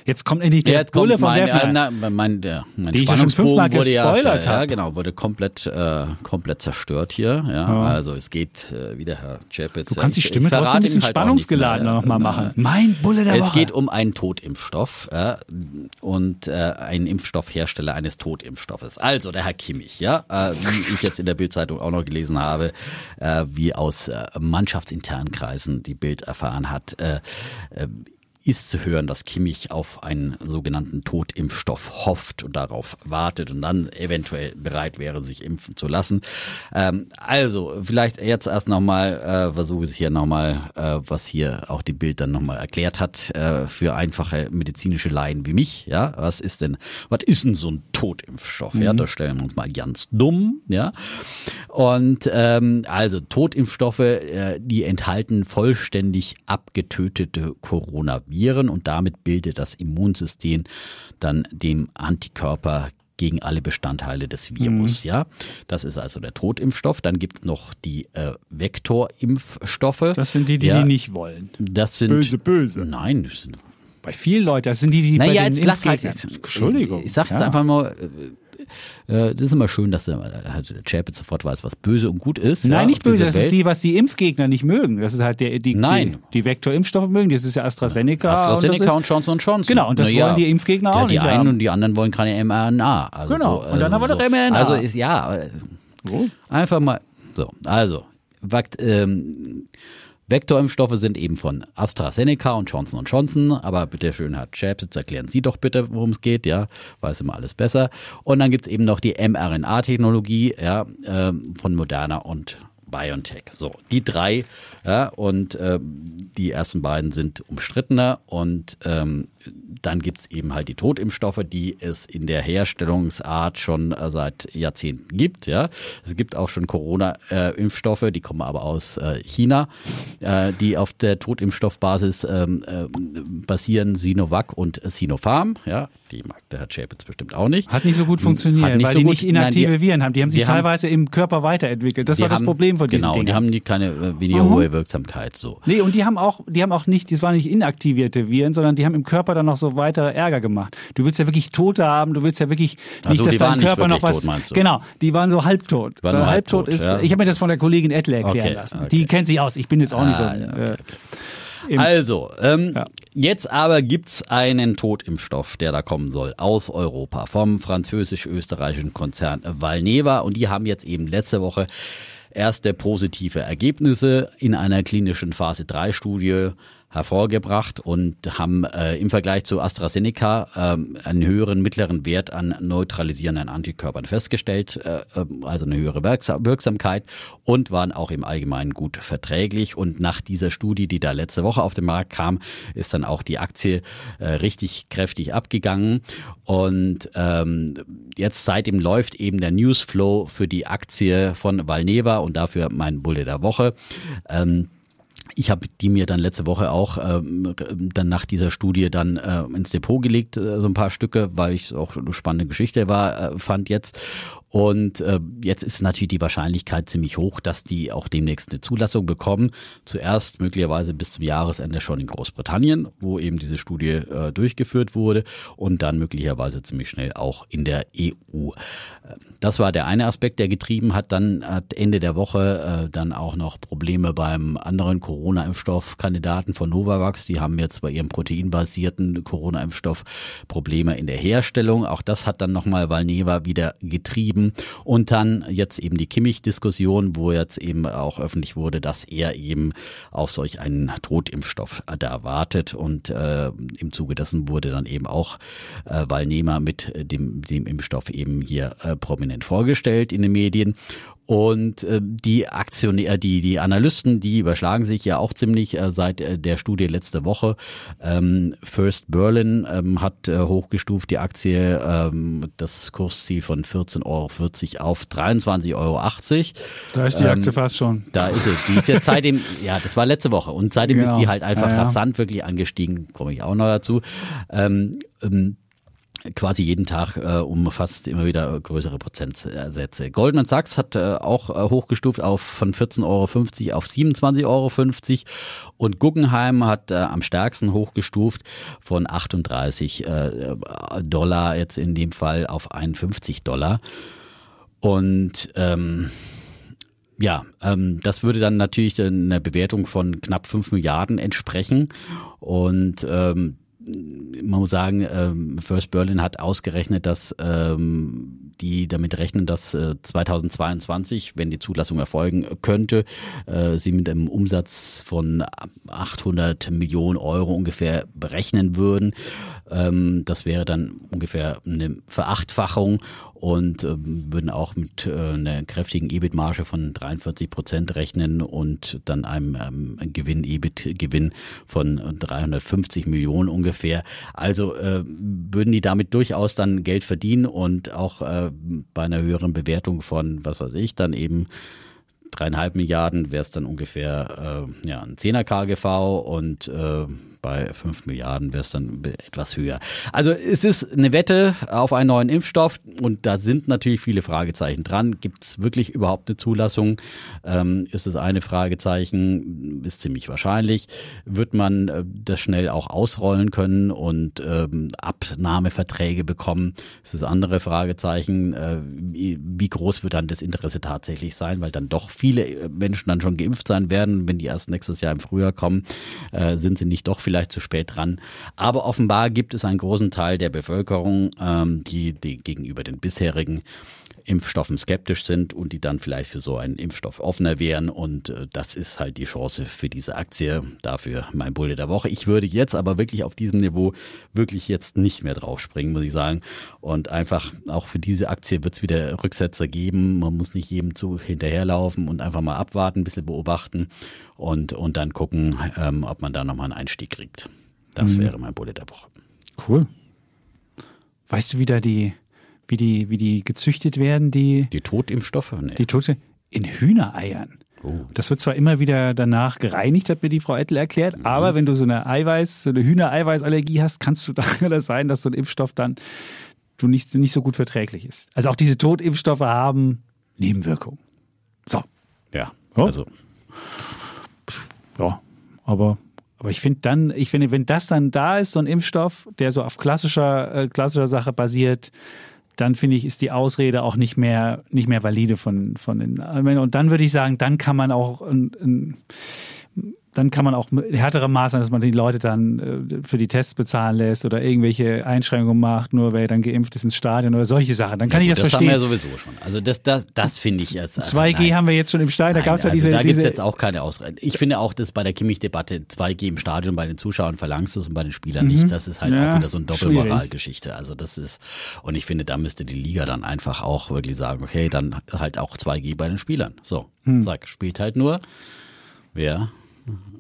Jetzt kommt endlich der Jetzt Bulle von mein, Defner. äh, na, mein, der, mein Die ja Spannungsbogen wurde ja, ja, genau, wurde komplett, äh, komplett zerstört hier. Ja, also es geht äh, wieder Herr Chapitz. du kannst die Stimme trotzdem ein bisschen halt ja. nochmal machen. Mein Bulle der Es Woche. geht um einen Totimpfstoff äh, und äh, einen Impfstoffhersteller eines Totimpfstoffes. Also der Herr Kimmich, ja, äh, wie ich jetzt in der Bildzeitung auch noch gelesen habe, äh, wie aus äh, mannschaftsinternen Kreisen die Bild erfahren hat, äh, äh, ist zu hören, dass Kimmich auf einen sogenannten Totimpfstoff hofft und darauf wartet und dann eventuell bereit wäre, sich impfen zu lassen. Ähm, also, vielleicht jetzt erst nochmal, äh, versuche ich hier nochmal, äh, was hier auch die Bild dann nochmal erklärt hat, äh, für einfache medizinische Laien wie mich. Ja, was ist denn, was ist denn so ein Totimpfstoff? Ja, da stellen wir uns mal ganz dumm, ja. Und ähm, also Totimpfstoffe, äh, die enthalten vollständig abgetötete Coronaviren und damit bildet das Immunsystem dann dem Antikörper gegen alle Bestandteile des Virus, ja. Das ist also der Totimpfstoff. Dann gibt es noch die äh, Vektorimpfstoffe. das sind die, die ja, die nicht wollen. Das sind Böse, böse. Nein, das sind Bei vielen Leuten, das sind die, die bei naja, den jetzt lass halt jetzt. Entschuldigung. Ich sag jetzt Ja. einfach mal, äh, äh, das ist immer schön, dass der, halt der Chapitz sofort weiß, was böse und gut ist. Nein, ja, nicht böse, das ist Welt. die, was die Impfgegner nicht mögen. Das ist halt der, die, Nein. die, die Vektorimpfstoffe mögen. Das ist ja AstraZeneca. AstraZeneca und, und, ist, Johnson Johnson. Genau, und das wollen die Impfgegner auch die nicht einen haben. und die anderen wollen keine mRNA. Also Genau, so, und dann haben wir doch mRNA. Also ist, ja, äh, Oh. einfach mal, so, also, Vakt, ähm, Vektorimpfstoffe sind eben von AstraZeneca und Johnson Johnson, aber bitte schön, Herr Chapitz, erklären Sie doch bitte, worum es geht, ja, weiß immer alles besser. Und dann gibt's eben noch die mRNA-Technologie, ja, ähm, von Moderna und BioNTech. So, die drei, ja, und ähm, die ersten beiden sind umstrittener und ähm, dann gibt's eben halt die Totimpfstoffe, die es in der Herstellungsart schon äh, seit Jahrzehnten gibt. Ja, es gibt auch schon Corona-Impfstoffe, die kommen aber aus äh, China, äh, die auf der Totimpfstoffbasis ähm, äh, basieren, Sinovac und Sinopharm. Ja, die mag der Herr Chapitz bestimmt auch nicht. Hat nicht so gut funktioniert, Hat nicht weil so die gut- nicht inaktive nein, die- Viren haben. Die haben sich die haben- teilweise im Körper weiterentwickelt. Das war das haben- Problem von diesen Genau, Dingen. die haben die keine äh, weniger Mhm. hohe Wirksamkeit. So. Nee, und die haben auch, die haben auch nicht, das waren nicht inaktivierte Viren, sondern die haben im Körper dann noch so weiter Ärger gemacht. Du willst ja wirklich Tote haben, du willst ja wirklich nicht, so, dass dein Körper noch was. tot? Genau, die waren so halbtot. Nur Weil halbtot halbtot, ist, ja. ich habe mir das von der Kollegin Edler erklären Okay, lassen. okay. Die kennt sich aus. Ich bin jetzt auch nicht so. Ah, ja, okay, äh, Also, ähm, Ja. jetzt aber gibt's einen Totimpfstoff, der da kommen soll, aus Europa, vom französisch-österreichischen Konzern Valneva. Und die haben jetzt eben letzte Woche erste positive Ergebnisse in einer klinischen Phase 3 Studie hervorgebracht und haben äh, im Vergleich zu AstraZeneca ähm, einen höheren mittleren Wert an neutralisierenden Antikörpern festgestellt, äh, ähm, also eine höhere Wirksam Wirksamkeit und waren auch im Allgemeinen gut verträglich. Und nach dieser Studie, die da letzte Woche auf den Markt kam, ist dann auch die Aktie äh, richtig kräftig abgegangen. Und ähm, jetzt seitdem läuft eben der Newsflow für die Aktie von Valneva und dafür mein Bulle der Woche. Ähm, ich habe die mir dann letzte Woche auch ähm, dann nach dieser Studie dann äh, ins Depot gelegt, äh, so ein paar Stücke, weil ich es auch eine spannende Geschichte war, äh, fand jetzt. Und äh, jetzt ist natürlich die Wahrscheinlichkeit ziemlich hoch, dass die auch demnächst eine Zulassung bekommen. Zuerst möglicherweise bis zum Jahresende schon in Großbritannien, wo eben diese Studie äh, durchgeführt wurde und dann möglicherweise ziemlich schnell auch in der EU. Das war der eine Aspekt, der getrieben hat. Dann hat Ende der Woche äh, dann auch noch Probleme beim anderen Corona-Impfstoff-Kandidaten von Novavax. Die haben jetzt bei ihrem proteinbasierten Corona-Impfstoff Probleme in der Herstellung. Auch das hat dann nochmal Valneva wieder getrieben. Und dann jetzt eben die Kimmich-Diskussion, wo jetzt eben auch öffentlich wurde, dass er eben auf solch einen Totimpfstoff da wartet. Und äh, im Zuge dessen wurde dann eben auch äh, Valneva mit dem, dem Impfstoff eben hier äh, prominent vorgestellt in den Medien. Und äh, die Aktionäre, die, die Analysten, die überschlagen sich ja auch ziemlich äh, seit äh, der Studie letzte Woche. Ähm, First Berlin ähm, hat äh, hochgestuft die Aktie, ähm, das Kursziel von 14,40 Euro auf 23,80 Euro. Da ist die Ähm, Aktie fast schon. Da ist sie. Die ist jetzt seitdem, [LAUGHS] ja, das war letzte Woche. Und seitdem Genau. ist die halt einfach Ja, ja. rasant wirklich angestiegen, komme ich auch noch dazu. Ähm, ähm, quasi jeden Tag äh, um fast immer wieder größere Prozentsätze. Goldman Sachs hat äh, auch äh, hochgestuft auf von 14,50 Euro auf 27,50 Euro und Guggenheim hat äh, am stärksten hochgestuft von 38 äh, Dollar jetzt in dem Fall auf 51 Dollar. Und ähm, ja, ähm, das würde dann natürlich einer Bewertung von knapp 5 Milliarden entsprechen. Und ähm, man muss sagen, ähm, First Berlin hat ausgerechnet, dass ähm, die damit rechnen, dass äh, 2022, wenn die Zulassung erfolgen könnte, äh, sie mit einem Umsatz von 800 Millionen Euro ungefähr berechnen würden. Ähm, das wäre dann ungefähr eine Verachtfachung und ähm, würden auch mit äh, einer kräftigen EBIT-Marge von 43 Prozent rechnen und dann einem ähm, Gewinn, EBIT-Gewinn von 350 Millionen ungefähr. Also äh, würden die damit durchaus dann Geld verdienen und auch äh, bei einer höheren Bewertung von, was weiß ich, dann eben dreieinhalb Milliarden wäre es dann ungefähr äh, ja, ein Zehner KGV und äh, bei fünf Milliarden wäre es dann etwas höher. Also es ist eine Wette auf einen neuen Impfstoff und da sind natürlich viele Fragezeichen dran. Gibt es wirklich überhaupt eine Zulassung? Ähm, ist das eine Fragezeichen? Ist ziemlich wahrscheinlich. Wird man äh, das schnell auch ausrollen können und ähm, Abnahmeverträge bekommen? Ist das andere Fragezeichen? Äh, wie, wie groß wird dann das Interesse tatsächlich sein? Weil dann doch viele äh, Menschen dann schon geimpft sein werden. Wenn die erst nächstes Jahr im Frühjahr kommen, äh, sind sie nicht doch vielleicht zu spät dran. Aber offenbar gibt es einen großen Teil der Bevölkerung, ähm, die, die gegenüber den bisherigen Impfstoffen skeptisch sind und die dann vielleicht für so einen Impfstoff offener wären. Und äh, das ist halt die Chance für diese Aktie. Dafür mein Bulle der Woche. Ich würde jetzt aber wirklich auf diesem Niveau wirklich jetzt nicht mehr draufspringen, muss ich sagen. Und einfach auch für diese Aktie wird es wieder Rücksetzer geben. Man muss nicht jedem zu hinterherlaufen und einfach mal abwarten, ein bisschen beobachten und, und dann gucken, ähm, ob man da nochmal einen Einstieg kriegt. Das wäre mein Bulle der Woche. Cool. Weißt du, wie da die, wie die, wie die gezüchtet werden, die, Die Totimpfstoffe? Nee. die Tote? In Hühnereiern. Oh. Das wird zwar immer wieder danach gereinigt, hat mir die Frau Ettel erklärt, aber wenn du so eine Eiweiß, so eine Hühnereiweißallergie hast, kannst du [LAUGHS] da sein, dass so ein Impfstoff dann du nicht, nicht so gut verträglich ist. Also auch diese Totimpfstoffe haben Nebenwirkungen. So, Ja, Oh. also ja, aber, aber ich finde dann, ich finde, wenn das dann da ist, so ein Impfstoff, der so auf klassischer, äh, klassischer Sache basiert, dann finde ich, ist die Ausrede auch nicht mehr, nicht mehr valide von, von den, und dann würde ich sagen, dann kann man auch, ein, ein, dann kann man auch härtere Maßnahmen, dass man die Leute dann äh, für die Tests bezahlen lässt oder irgendwelche Einschränkungen macht, nur wer dann geimpft ist ins Stadion oder solche Sachen. Dann kann ja, ich gut, das das haben wir verstehen. ja sowieso schon. Also das, das, das finde ich jetzt. Also 2G nein. haben wir jetzt schon im Stadion, da gab es ja also diese, da gibt es jetzt auch keine Ausrede. Ich finde auch, dass bei der Kimmich-Debatte 2G im Stadion bei den Zuschauern verlangst du es und bei den Spielern nicht. Das ist halt Mhm. Ja, auch wieder so eine. Doppelmoralgeschichte. Also das ist, und ich finde, da müsste die Liga dann einfach auch wirklich sagen, okay, dann halt auch 2G bei den Spielern. So, Hm. sag, spielt halt nur, wer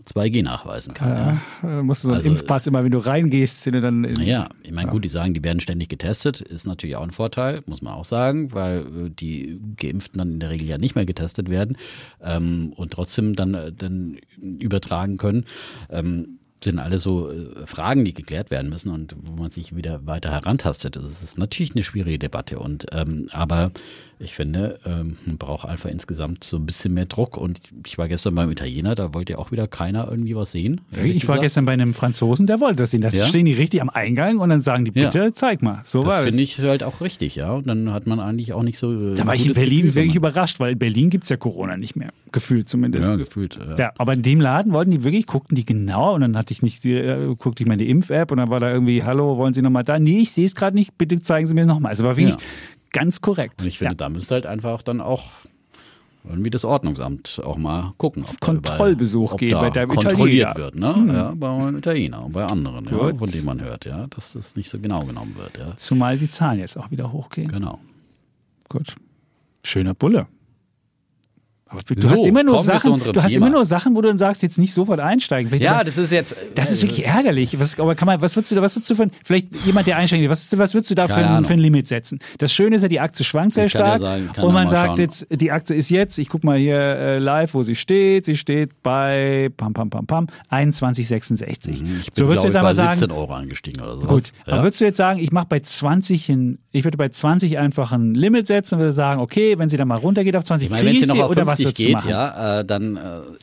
2G nachweisen kann. Ja. Ja, musst du so einen Also, Impfpass immer, wenn du reingehst, den du dann in, Ja, ich meine, gut, die sagen, die werden ständig getestet, ist natürlich auch ein Vorteil, muss man auch sagen, weil äh, die Geimpften dann in der Regel ja nicht mehr getestet werden ähm, und trotzdem dann, äh, dann übertragen können. Ähm, sind alle so äh, Fragen, die geklärt werden müssen und wo man sich wieder weiter herantastet. Das ist natürlich eine schwierige Debatte und ähm, aber ich finde, ähm, man braucht einfach insgesamt so ein bisschen mehr Druck und ich war gestern beim Italiener, da wollte ja auch wieder keiner irgendwie was sehen. Ich war gesagt. gestern bei einem Franzosen, der wollte das sehen. Das Ja? stehen die richtig am Eingang und dann sagen die, Ja. bitte zeig mal. So war Das finde ich halt auch richtig, ja. Und dann hat man eigentlich auch nicht so. äh, Da war ich in Berlin Gefühl, wirklich überrascht, weil in Berlin gibt es ja Corona nicht mehr. Gefühlt zumindest. Ja, gefühlt. Ja. Ja, aber in dem Laden wollten die wirklich, guckten die genau und dann hatte ich nicht, die, äh, guckte ich meine Impf-App und dann war da irgendwie, hallo, wollen Sie nochmal da? Nee, ich sehe es gerade nicht, bitte zeigen Sie mir nochmal. Also war wirklich Ja. Ganz korrekt. Und ich finde, ja. da müsste halt einfach dann auch irgendwie das Ordnungsamt auch mal gucken. Ob da Kontrollbesuch überall- ob gehen da bei der kontrolliert Italiener. wird, ne? Ja, beim Italiener und bei anderen, ja, von denen man hört, ja, dass das nicht so genau genommen wird, ja. Zumal die Zahlen jetzt auch wieder hochgehen. Genau. Gut. Schöner Bulle. Aber du So, hast immer nur Sachen, du hast Thema. immer nur Sachen, wo du dann sagst, jetzt nicht sofort einsteigen. Vielleicht Ja, aber- das ist jetzt. das ist äh, wirklich ärgerlich. Was, aber kann man, was würdest du da, was würdest du für, ein- vielleicht jemand, der einsteigen will, was, was würdest du da für ein, für ein Limit setzen? Das Schöne ist ja, die Aktie schwankt sehr Ich stark. sagen, ich kann und man sagt schauen. jetzt, die Aktie ist jetzt, ich guck mal hier äh, live, wo sie steht. Sie steht bei, pam, pam, pam, pam, 21,66. Ich bin, so würdest du jetzt bei aber 17 sagen, Euro angestiegen oder so. Gut, ja. aber würdest du jetzt sagen, ich mache bei 20 ein, ich würde bei 20 einfach ein Limit setzen und würde sagen, okay, wenn sie dann mal runtergeht auf 20, Ich meine, auf oder was 50 würdest du geht, ja, äh, dann äh,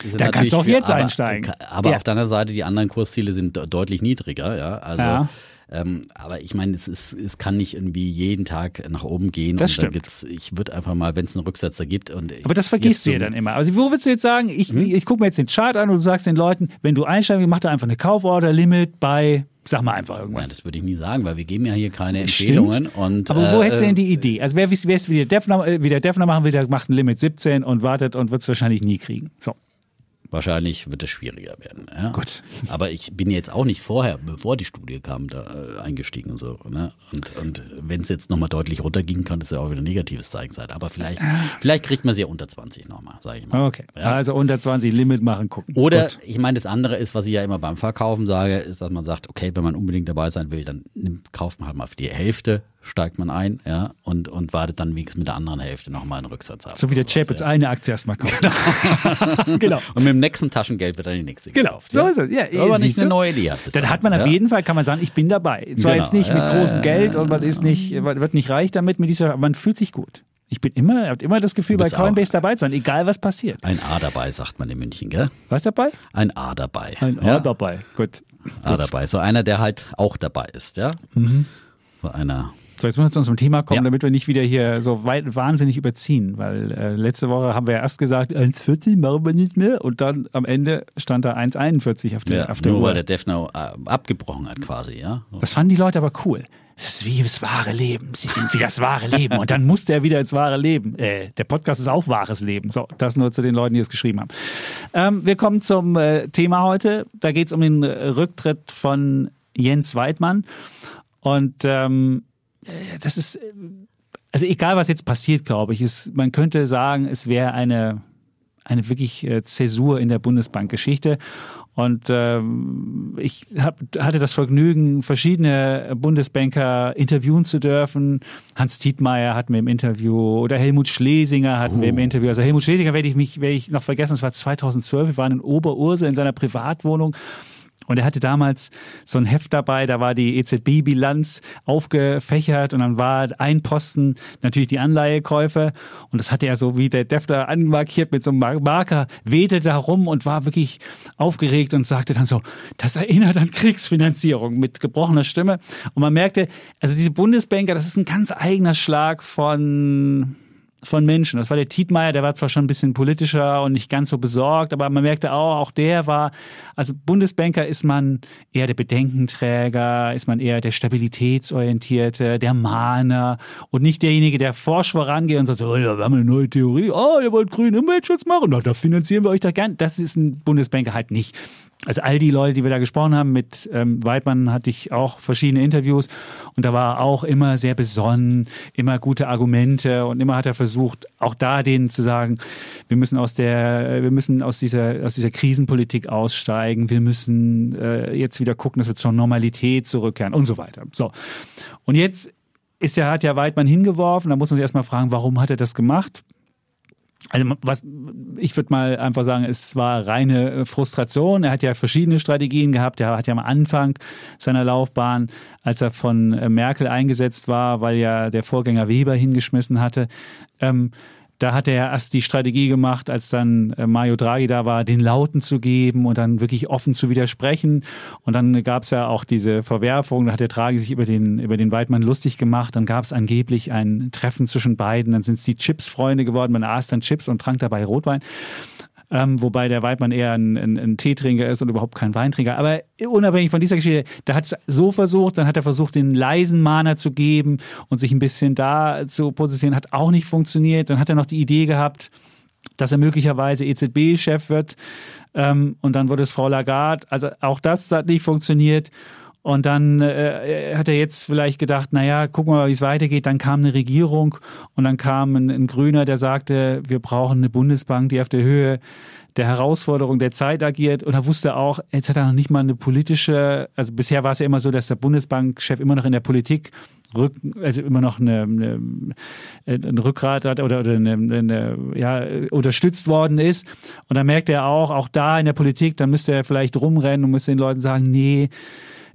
sind Dann kannst du auch jetzt aber, einsteigen. Aber Ja. auf der anderen Seite, die anderen Kursziele sind de- deutlich niedriger, ja. Also, Ja. Ähm, aber ich meine, es, ist, es kann nicht irgendwie jeden Tag nach oben gehen. Das stimmt. ich würde einfach mal, wenn es einen Rücksetzer gibt und Aber das vergisst du ja dann immer. Also wo würdest du jetzt sagen, ich, Hm? ich gucke mir jetzt den Chart an und du sagst den Leuten, wenn du einsteigen willst, mach da einfach eine Kauforder, Limit bei, sag mal einfach Nein, irgendwas. das würde ich nie sagen, weil wir geben ja hier keine Stimmt. Empfehlungen. Und, Aber wo äh, hättest du denn die Idee? Also wer, wer es wie der Defner, äh, wie der Defner machen will, der macht ein Limit 17 und wartet und wird es wahrscheinlich nie kriegen. So, Wahrscheinlich wird es schwieriger werden. Ja? Gut. Aber ich bin jetzt auch nicht vorher, bevor die Studie kam, da äh, eingestiegen und so. Ne? Und, und wenn es jetzt nochmal deutlich runterging, kann es ja auch wieder ein negatives Zeichen sein. Aber vielleicht, vielleicht kriegt man sie ja unter 20 nochmal, sage ich mal. okay. Ja. Also unter 20 Limit machen, gucken. Oder Gut. ich meine, das andere ist, was ich ja immer beim Verkaufen sage, ist, dass man sagt, okay, wenn man unbedingt dabei sein will, dann nimmt, kauft man halt mal für die Hälfte, steigt man ein, ja, und, und wartet dann wenigstens mit der anderen Hälfte nochmal einen Rücksatz ab. So wie der Chap jetzt ja. eine Aktie erstmal kauft. genau. [LAUGHS] Und mit dem nächsten Taschengeld wird dann die nächste Genau, gekauft. so ist es. Ja, aber nicht eine neue Idee hat. bis Dann dahin, hat man auf jeden Fall, kann man sagen, ich bin dabei. Zwar Genau, jetzt nicht mit großem Geld und man ist nicht, man wird nicht reich damit, mit dieser, aber man fühlt sich gut. Ich bin immer, habt immer das Gefühl, bei Coinbase dabei zu sein, egal was passiert. Ein A dabei, sagt man in München, gell? Was dabei? Ein A dabei. Ein? A dabei. Gut. A dabei. So einer, der halt auch dabei ist, ja? Mhm. So einer. So, jetzt müssen wir zu unserem Thema kommen, Ja. damit wir nicht wieder hier so weit, wahnsinnig überziehen, weil äh, letzte Woche haben wir erst gesagt, 1,40 machen wir nicht mehr und dann am Ende stand da 1,41 auf der, Ja, auf der nur Uhr. weil der Defner äh, abgebrochen hat quasi, ja? Das fanden die Leute aber cool. Es ist wie das wahre Leben. Sie sind wie das wahre Leben. Und dann musste er wieder ins wahre Leben. Äh, der Podcast ist auch wahres Leben. So, das nur zu den Leuten, die es geschrieben haben. Ähm, wir kommen zum äh, Thema heute. Da geht es um den Rücktritt von Jens Weidmann. Und ähm, äh, das ist, äh, also egal was jetzt passiert, glaube ich, ist, man könnte sagen, es wäre eine eine wirklich äh, Zäsur in der Bundesbankgeschichte. Und ähm, ich hab, hatte das Vergnügen, verschiedene Bundesbanker interviewen zu dürfen. Hans Tietmeyer hatten wir im Interview oder Helmut Schlesinger hatten wir im Interview. Also Helmut Schlesinger werde ich mich werde ich noch vergessen, es war 2012, wir waren in Oberursel in seiner Privatwohnung. Und er hatte damals so ein Heft dabei, da war die EZB-Bilanz aufgefächert und dann war ein Posten natürlich die Anleihekäufe und das hatte er so wie der Defner anmarkiert mit so einem Mar- Marker, wehte da rum und war wirklich aufgeregt und sagte dann so, das erinnert an Kriegsfinanzierung mit gebrochener Stimme. Und man merkte, also diese Bundesbanker, das ist ein ganz eigener Schlag von von Menschen. Das war der Tietmeier, der war zwar schon ein bisschen politischer und nicht ganz so besorgt, aber man merkte auch, auch der war, also Bundesbanker ist man eher der Bedenkenträger, ist man eher der Stabilitätsorientierte, der Mahner und nicht derjenige, der forsch vorangeht und sagt, oh ja, wir haben eine neue Theorie, oh, ihr wollt grünen Umweltschutz machen, na, da finanzieren wir euch doch gern. Das ist ein Bundesbanker halt nicht. Also all die Leute, die wir da gesprochen haben, mit ähm, Weidmann hatte ich auch verschiedene Interviews und da war er auch immer sehr besonnen, immer gute Argumente und immer hat er versucht, auch da denen zu sagen, wir müssen aus der, wir müssen aus dieser, aus dieser Krisenpolitik aussteigen, wir müssen äh, jetzt wieder gucken, dass wir zur Normalität zurückkehren und so weiter. So. Und jetzt ist ja, hat ja Weidmann hingeworfen, da muss man sich erstmal fragen, warum hat er das gemacht? Also was ich würde mal einfach sagen, es war reine äh, Frustration. Er hat ja verschiedene Strategien gehabt. Er hat ja am Anfang seiner Laufbahn, als er von äh, Merkel eingesetzt war, weil ja der Vorgänger Weber hingeschmissen hatte, ähm, da hat er erst die Strategie gemacht, als dann äh, Mario Draghi da war, den Lauten zu geben und dann wirklich offen zu widersprechen. Und dann gab es ja auch diese Verwerfung, da hat der Draghi sich über den, über den Weidmann lustig gemacht. Dann gab es angeblich ein Treffen zwischen beiden. Dann sind es die Chips-Freunde geworden. Man aß dann Chips und trank dabei Rotwein. Ähm, wobei der Weidmann eher ein, ein, ein Teetrinker ist und überhaupt kein Weintrinker. Aber unabhängig von dieser Geschichte, da hat es so versucht, dann hat er versucht, den leisen Mahner zu geben und sich ein bisschen da zu positionieren, hat auch nicht funktioniert. Dann hat er noch die Idee gehabt, dass er möglicherweise EZB-Chef wird. Ähm, und dann wurde es Frau Lagarde. Also auch das hat nicht funktioniert. Und dann äh, hat er jetzt vielleicht gedacht, naja, gucken wir mal, wie es weitergeht. Dann kam eine Regierung und dann kam ein, ein Grüner, der sagte, wir brauchen eine Bundesbank, die auf der Höhe der Herausforderung der Zeit agiert und er wusste auch, jetzt hat er noch nicht mal eine politische, also bisher war es ja immer so, dass der Bundesbankchef immer noch in der Politik rück, also immer noch eine, eine, ein Rückgrat hat oder, oder eine, eine, ja, unterstützt worden ist. Und dann merkt er auch, auch da in der Politik, dann müsste er vielleicht rumrennen und müsste den Leuten sagen, nee,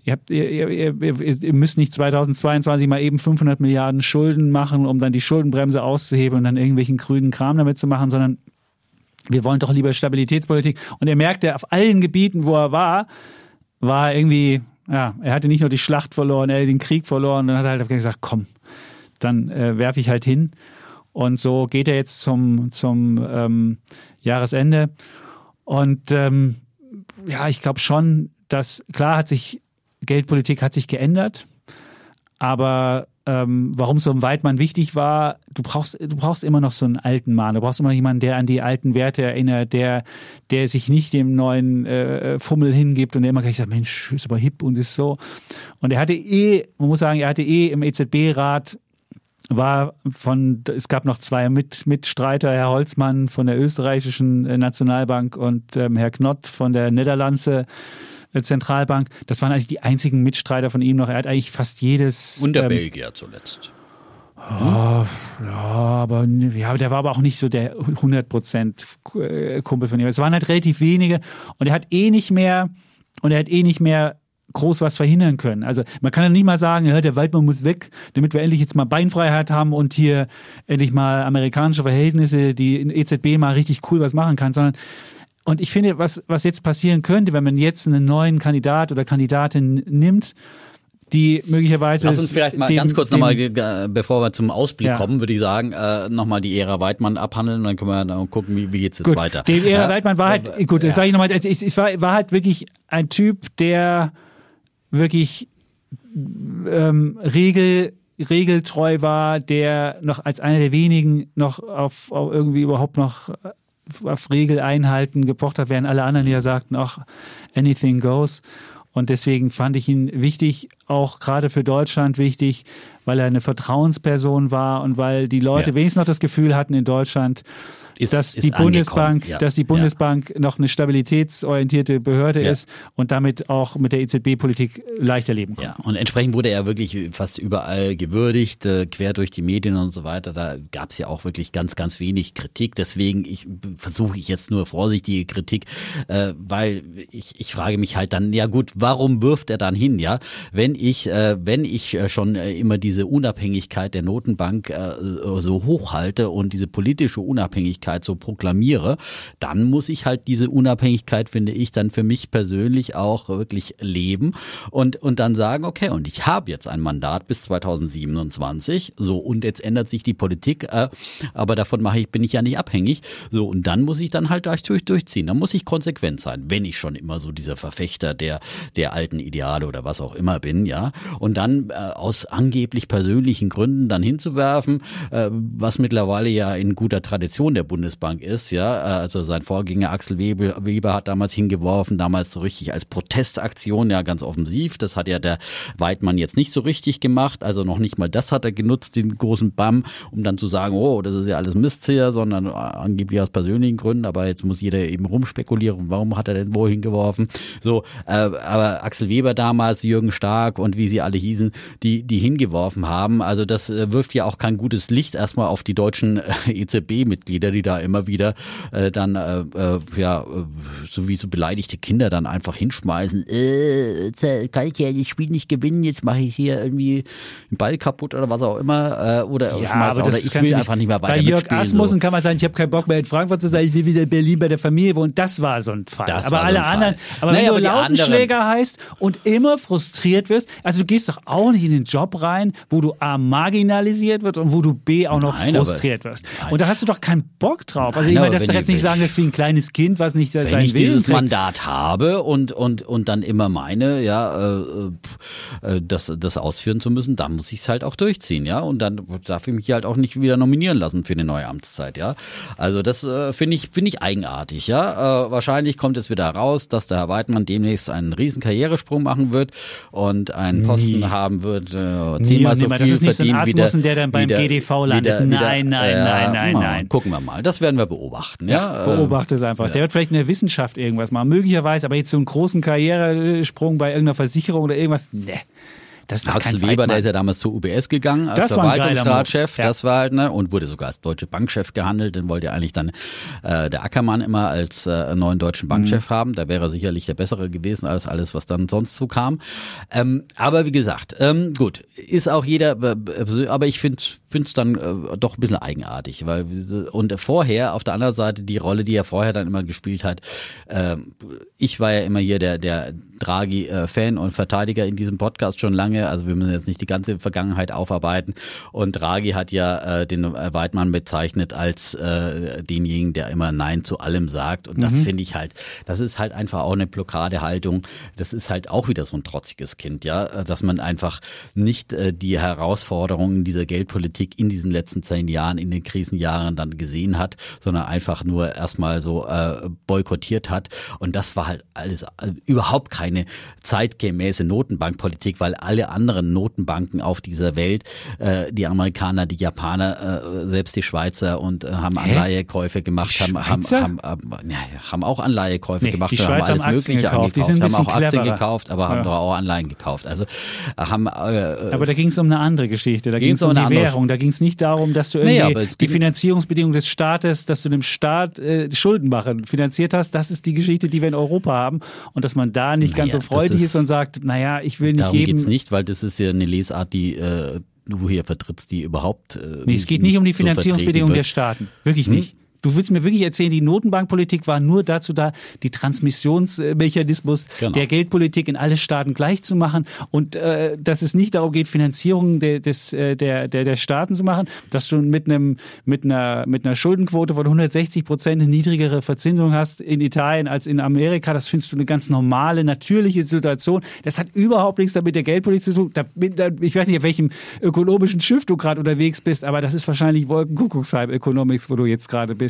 Ihr, habt, ihr, ihr, ihr, müsst nicht 2022 mal eben 500 Milliarden Schulden machen, um dann die Schuldenbremse auszuheben und dann irgendwelchen grünen Kram damit zu machen, sondern wir wollen doch lieber Stabilitätspolitik. Und er merkte, auf allen Gebieten, wo er war, war irgendwie, ja, er hatte nicht nur die Schlacht verloren, er hatte den Krieg verloren. Dann hat er halt gesagt, komm, dann äh, werfe ich halt hin. Und so geht er jetzt zum, zum ähm, Jahresende. Und ähm, ja, ich glaube schon, dass klar hat sich Geldpolitik hat sich geändert, aber ähm, warum so ein Weidmann wichtig war, du brauchst, du brauchst immer noch so einen alten Mann. Du brauchst immer noch jemanden, der an die alten Werte erinnert, der, der sich nicht dem neuen äh, Fummel hingibt und der immer gleich sagt, Mensch, ist aber hip und ist so. Und er hatte eh, man muss sagen, er hatte eh im EZB-Rat war von, es gab noch zwei Mit, Mitstreiter, Herr Holzmann von der österreichischen äh, Nationalbank und ähm, Herr Knott von der Niederlandse äh, Zentralbank. Das waren eigentlich die einzigen Mitstreiter von ihm noch. Er hat eigentlich fast jedes. Und der ähm, Belgier zuletzt. Oh, ja, aber ja, der war aber auch nicht so der 100% äh, Kumpel von ihm. Es waren halt relativ wenige und er hat eh nicht mehr und er hat eh nicht mehr groß was verhindern können. Also man kann ja nicht mal sagen, ja, der Waldmann muss weg, damit wir endlich jetzt mal Beinfreiheit haben und hier endlich mal amerikanische Verhältnisse, die in EZB mal richtig cool was machen kann, sondern und ich finde, was, was jetzt passieren könnte, wenn man jetzt einen neuen Kandidat oder Kandidatin nimmt, die möglicherweise. Lass uns vielleicht mal dem, ganz kurz nochmal, bevor wir zum Ausblick ja. kommen, würde ich sagen, äh, nochmal die Ära Weidmann abhandeln und dann können wir dann gucken, wie, wie geht es jetzt gut. weiter. Die Ära ja. Weidmann war halt, äh, gut, jetzt ja. sage ich nochmal, es, es war, war halt wirklich ein Typ, der wirklich ähm, Regel regeltreu war, der noch als einer der wenigen noch auf, auf irgendwie überhaupt noch auf Regeleinhalten gepocht hat, während alle anderen ja sagten, ach, anything goes. Und deswegen fand ich ihn wichtig, auch gerade für Deutschland wichtig, weil er eine Vertrauensperson war und weil die Leute ja. wenigstens noch das Gefühl hatten in Deutschland, ist, dass, ist die Bundesbank, ja. dass die Bundesbank ja. noch eine stabilitätsorientierte Behörde ja. ist und damit auch mit der EZB-Politik leichter leben kann. Ja, und entsprechend wurde er wirklich fast überall gewürdigt, äh, quer durch die Medien und so weiter. Da gab es ja auch wirklich ganz, ganz wenig Kritik. Deswegen versuche ich jetzt nur vorsichtige Kritik, äh, weil ich, ich frage mich halt dann, ja gut, warum wirft er dann hin, ja? Wenn ich, äh, wenn ich äh, schon äh, immer diese Unabhängigkeit der Notenbank äh, so hochhalte und diese politische Unabhängigkeit Unabhängigkeit so proklamiere, dann muss ich halt diese Unabhängigkeit, finde ich, dann für mich persönlich auch wirklich leben und, und dann sagen, okay, und ich habe jetzt ein Mandat bis 2027, so, und jetzt ändert sich die Politik, äh, aber davon mache ich, bin ich ja nicht abhängig, so, und dann muss ich dann halt durch, durchziehen, dann muss ich konsequent sein, wenn ich schon immer so dieser Verfechter der, der alten Ideale oder was auch immer bin, ja, und dann äh, aus angeblich persönlichen Gründen dann hinzuwerfen, äh, was mittlerweile ja in guter Tradition der Bundesregierung Bundesbank ist, ja. Also sein Vorgänger Axel Weber, Weber hat damals hingeworfen, damals so richtig als Protestaktion, ja, ganz offensiv. Das hat ja der Weidmann jetzt nicht so richtig gemacht. Also noch nicht mal das hat er genutzt, den großen BAM, um dann zu sagen, oh, das ist ja alles Mist hier, sondern angeblich aus persönlichen Gründen. Aber jetzt muss jeder eben rumspekulieren, warum hat er denn wohin geworfen? So, äh, aber Axel Weber damals, Jürgen Stark und wie sie alle hießen, die, die hingeworfen haben. Also das äh, wirft ja auch kein gutes Licht erstmal auf die deutschen äh, EZB-Mitglieder, die da da immer wieder äh, dann äh, äh, ja äh, so wie so beleidigte Kinder dann einfach hinschmeißen. Äh, kann ich ja das Spiel nicht gewinnen, jetzt mache ich hier irgendwie den Ball kaputt oder was auch immer äh, oder ja, aber oder ich will nicht, einfach nicht mehr weiter Bei Jörg Asmussen so. kann man sagen, ich habe keinen Bock mehr in Frankfurt zu sein, ich will wieder in Berlin bei der Familie wohnen. Das war so ein Fall. Das aber alle so anderen, aber naja, wenn du Lautenschläger heißt und immer frustriert wirst, also du gehst doch auch nicht in den Job rein wo du A marginalisiert wird und wo du B auch noch Nein, aber- frustriert wirst. Und da hast du doch keinen Bock drauf. Also Nein, ich meine, aber das wenn doch ich- jetzt nicht wenn sagen, ich- das ist wie ein kleines Kind, was nicht Wenn seinen ich dieses trägt. Mandat habe und, und, und dann immer meine, ja, äh, äh, das, das ausführen zu müssen, dann muss ich es halt auch durchziehen, ja. Und dann darf ich mich halt auch nicht wieder nominieren lassen für eine neue Amtszeit, ja. Also das äh, finde ich, finde ich eigenartig, ja. Äh, wahrscheinlich kommt jetzt wieder heraus, dass der Herr Weidmann demnächst einen riesen Karrieresprung machen wird und einen Posten haben wird, äh, zehnmal so viel Das ist nicht so ein Asmussen, der dann beim GDV landet. Nein, nein, nein, nein, mal, nein. Gucken wir mal. Das werden wir beobachten, ja. Äh, Beobachte es einfach. Der wird vielleicht in der Wissenschaft irgendwas machen. Möglicherweise, aber jetzt so einen großen Karrieresprung bei irgendeiner Versicherung oder irgendwas, ne. Das ist Axel Weber, der ist ja damals zur UBS gegangen als Das Verwaltungsratschef. Ja. Das war halt, ne, und wurde sogar als deutsche Bankchef gehandelt. Den wollte ja eigentlich dann äh, der Ackermann immer als äh, neuen deutschen Bankchef Mhm. haben. Da wäre er sicherlich der bessere gewesen als alles, was dann sonst so kam. Ähm, aber wie gesagt, ähm, gut, ist auch jeder, äh, aber ich finde es dann äh, doch ein bisschen eigenartig, weil und vorher auf der anderen Seite die Rolle, die er vorher dann immer gespielt hat. ähm, ich war ja immer hier der der Draghi äh, Fan und Verteidiger in diesem Podcast schon lange. Also wir müssen jetzt nicht die ganze Vergangenheit aufarbeiten. Und Draghi hat ja äh, den Weidmann bezeichnet als äh, denjenigen, der immer Nein zu allem sagt. Und das finde ich halt, das ist halt einfach auch eine Blockadehaltung. Das ist halt auch wieder so ein trotziges Kind, ja, äh, dass man einfach nicht äh, die Herausforderungen dieser Geldpolitik in diesen letzten zehn Jahren, in den Krisenjahren dann gesehen hat, sondern einfach nur erstmal so äh, boykottiert hat. Und das war halt alles äh, überhaupt keine zeitgemäße Notenbankpolitik, weil alle anderen Notenbanken auf dieser Welt, äh, die Amerikaner, die Japaner, äh, selbst die Schweizer und äh, haben Anleihekäufe gemacht, haben, haben, haben, haben, haben auch Anleihekäufe Nee, gemacht, die haben alles haben Mögliche gekauft. Angekauft, haben auch Aktien cleverer. gekauft, aber haben Ja. doch auch Anleihen gekauft. Also haben äh, Aber da ging es um eine andere Geschichte. Da ging es um um die eine andere- Währung. Da ging es nicht darum, dass du Nee, irgendwie es die Finanzierungsbedingungen des Staates, dass du dem Staat äh, Schulden machen, finanziert hast. Das ist die Geschichte, die wir in Europa haben. Und dass man da nicht ganz so Naja, freudig ist, ist- und sagt, naja, ich will nicht darum jedem. geht's nicht, weil das ist ja eine Lesart, die äh, du hier vertrittst, die überhaupt äh, Nee, es geht nicht um die so Finanzierungsbedingungen der Staaten. Wirklich Hm? nicht. Du willst mir wirklich erzählen, die Notenbankpolitik war nur dazu da, die Transmissionsmechanismus Genau. der Geldpolitik in alle Staaten gleich zu machen und äh, dass es nicht darum geht, Finanzierung der, des, äh, der, der, der Staaten zu machen, dass du mit einem mit einer mit einer Schuldenquote von 160 Prozent eine niedrigere Verzinsung hast in Italien als in Amerika. Das findest du eine ganz normale, natürliche Situation. Das hat überhaupt nichts damit der Geldpolitik zu tun. Da, da, ich weiß nicht, auf welchem ökonomischen Schiff du gerade unterwegs bist, aber das ist wahrscheinlich Wolkenkuckucksheim Economics, wo du jetzt gerade bist.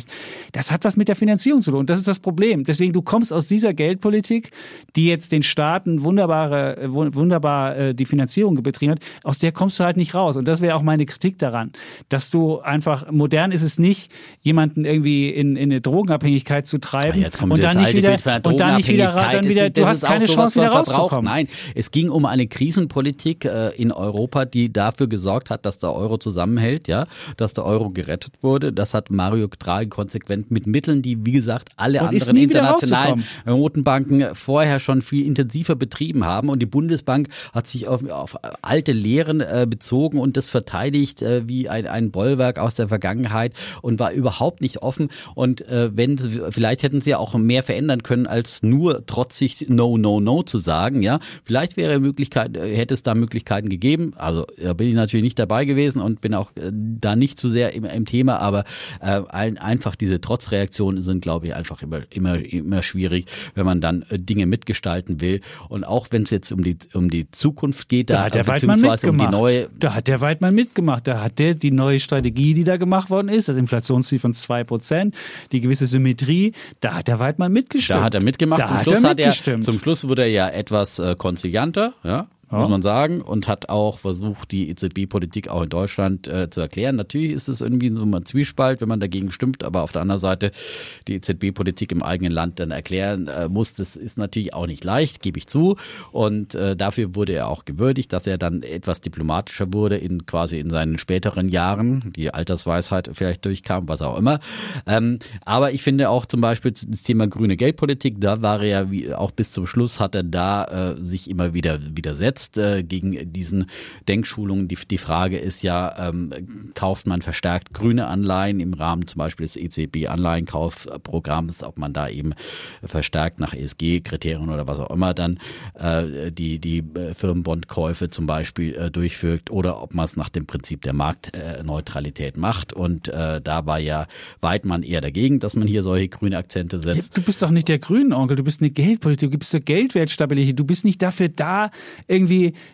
Das hat was mit der Finanzierung zu tun. Das ist das Problem. Deswegen, du kommst aus dieser Geldpolitik, die jetzt den Staaten wunderbare, äh, wun- wunderbar äh, die Finanzierung betrieben hat, aus der kommst du halt nicht raus. Und das wäre auch meine Kritik daran, dass du einfach, modern ist es nicht, jemanden irgendwie in, in eine Drogenabhängigkeit zu treiben Ja, und dann nicht wieder, und dann nicht wieder, dann wieder du hast keine Chance wieder rauszukommen. Nein, es ging um eine Krisenpolitik äh, in Europa, die dafür gesorgt hat, dass der Euro zusammenhält, ja, dass der Euro gerettet wurde. Das hat Mario Draghi konsequent mit Mitteln, die wie gesagt alle Und anderen internationalen Notenbanken vorher schon viel intensiver betrieben haben. Und die Bundesbank hat sich auf, auf alte Lehren äh, bezogen und das verteidigt äh, wie ein, ein Bollwerk aus der Vergangenheit und war überhaupt nicht offen. Und äh, wenn sie- vielleicht hätten sie ja auch mehr verändern können, als nur trotzig No, No, No zu sagen. Ja, vielleicht wäre Möglichkeit, äh, hätte es da Möglichkeiten gegeben. Also da bin ich natürlich nicht dabei gewesen und bin auch äh, da nicht zu sehr im, im Thema, aber äh, ein, einfach diese Trotzreaktionen sind, glaube ich, einfach immer, immer, immer schwierig, wenn man dann äh, Dinge mitgestalten will. Und auch wenn es jetzt um die, um die Zukunft geht, Da da, hat der Weidmann beziehungsweise um die mitgemacht. neue, da hat der Weidmann mitgemacht. Da hat der die neue Strategie, die da gemacht worden ist, das Inflationsziel von 2%, die gewisse Symmetrie, da hat der Weidmann mitgestimmt. Da hat er mitgemacht. Da zum Schluss er hat er, mitgestimmt. zum Schluss wurde er ja etwas äh, konzilianter, ja, muss man sagen, und hat auch versucht, die EZB-Politik auch in Deutschland äh, zu erklären. Natürlich ist es irgendwie so ein Zwiespalt, wenn man dagegen stimmt, aber auf der anderen Seite die EZB-Politik im eigenen Land dann erklären äh, muss, das ist natürlich auch nicht leicht, gebe ich zu. Und äh, dafür wurde er auch gewürdigt, dass er dann etwas diplomatischer wurde in quasi in seinen späteren Jahren, die Altersweisheit vielleicht durchkam, was auch immer. Ähm, aber ich finde auch zum Beispiel das Thema grüne Geldpolitik, da war er ja wie, auch bis zum Schluss hat er da äh, sich immer wieder widersetzt. Setzt äh, gegen diesen Denkschulungen. Die, die Frage ist ja, ähm, kauft man verstärkt grüne Anleihen im Rahmen zum Beispiel des EZB-Anleihenkaufprogramms, ob man da eben verstärkt nach ESG-Kriterien oder was auch immer dann äh, die, die äh, Firmenbondkäufe zum Beispiel äh, durchführt oder ob man es nach dem Prinzip der Marktneutralität macht. Und äh, da war ja Weidmann eher dagegen, dass man hier solche grüne Akzente setzt. Du bist doch nicht der grünen Onkel, du bist eine Geldpolitik, du gibst Geldwertstabilität, du bist nicht dafür da, irgendwie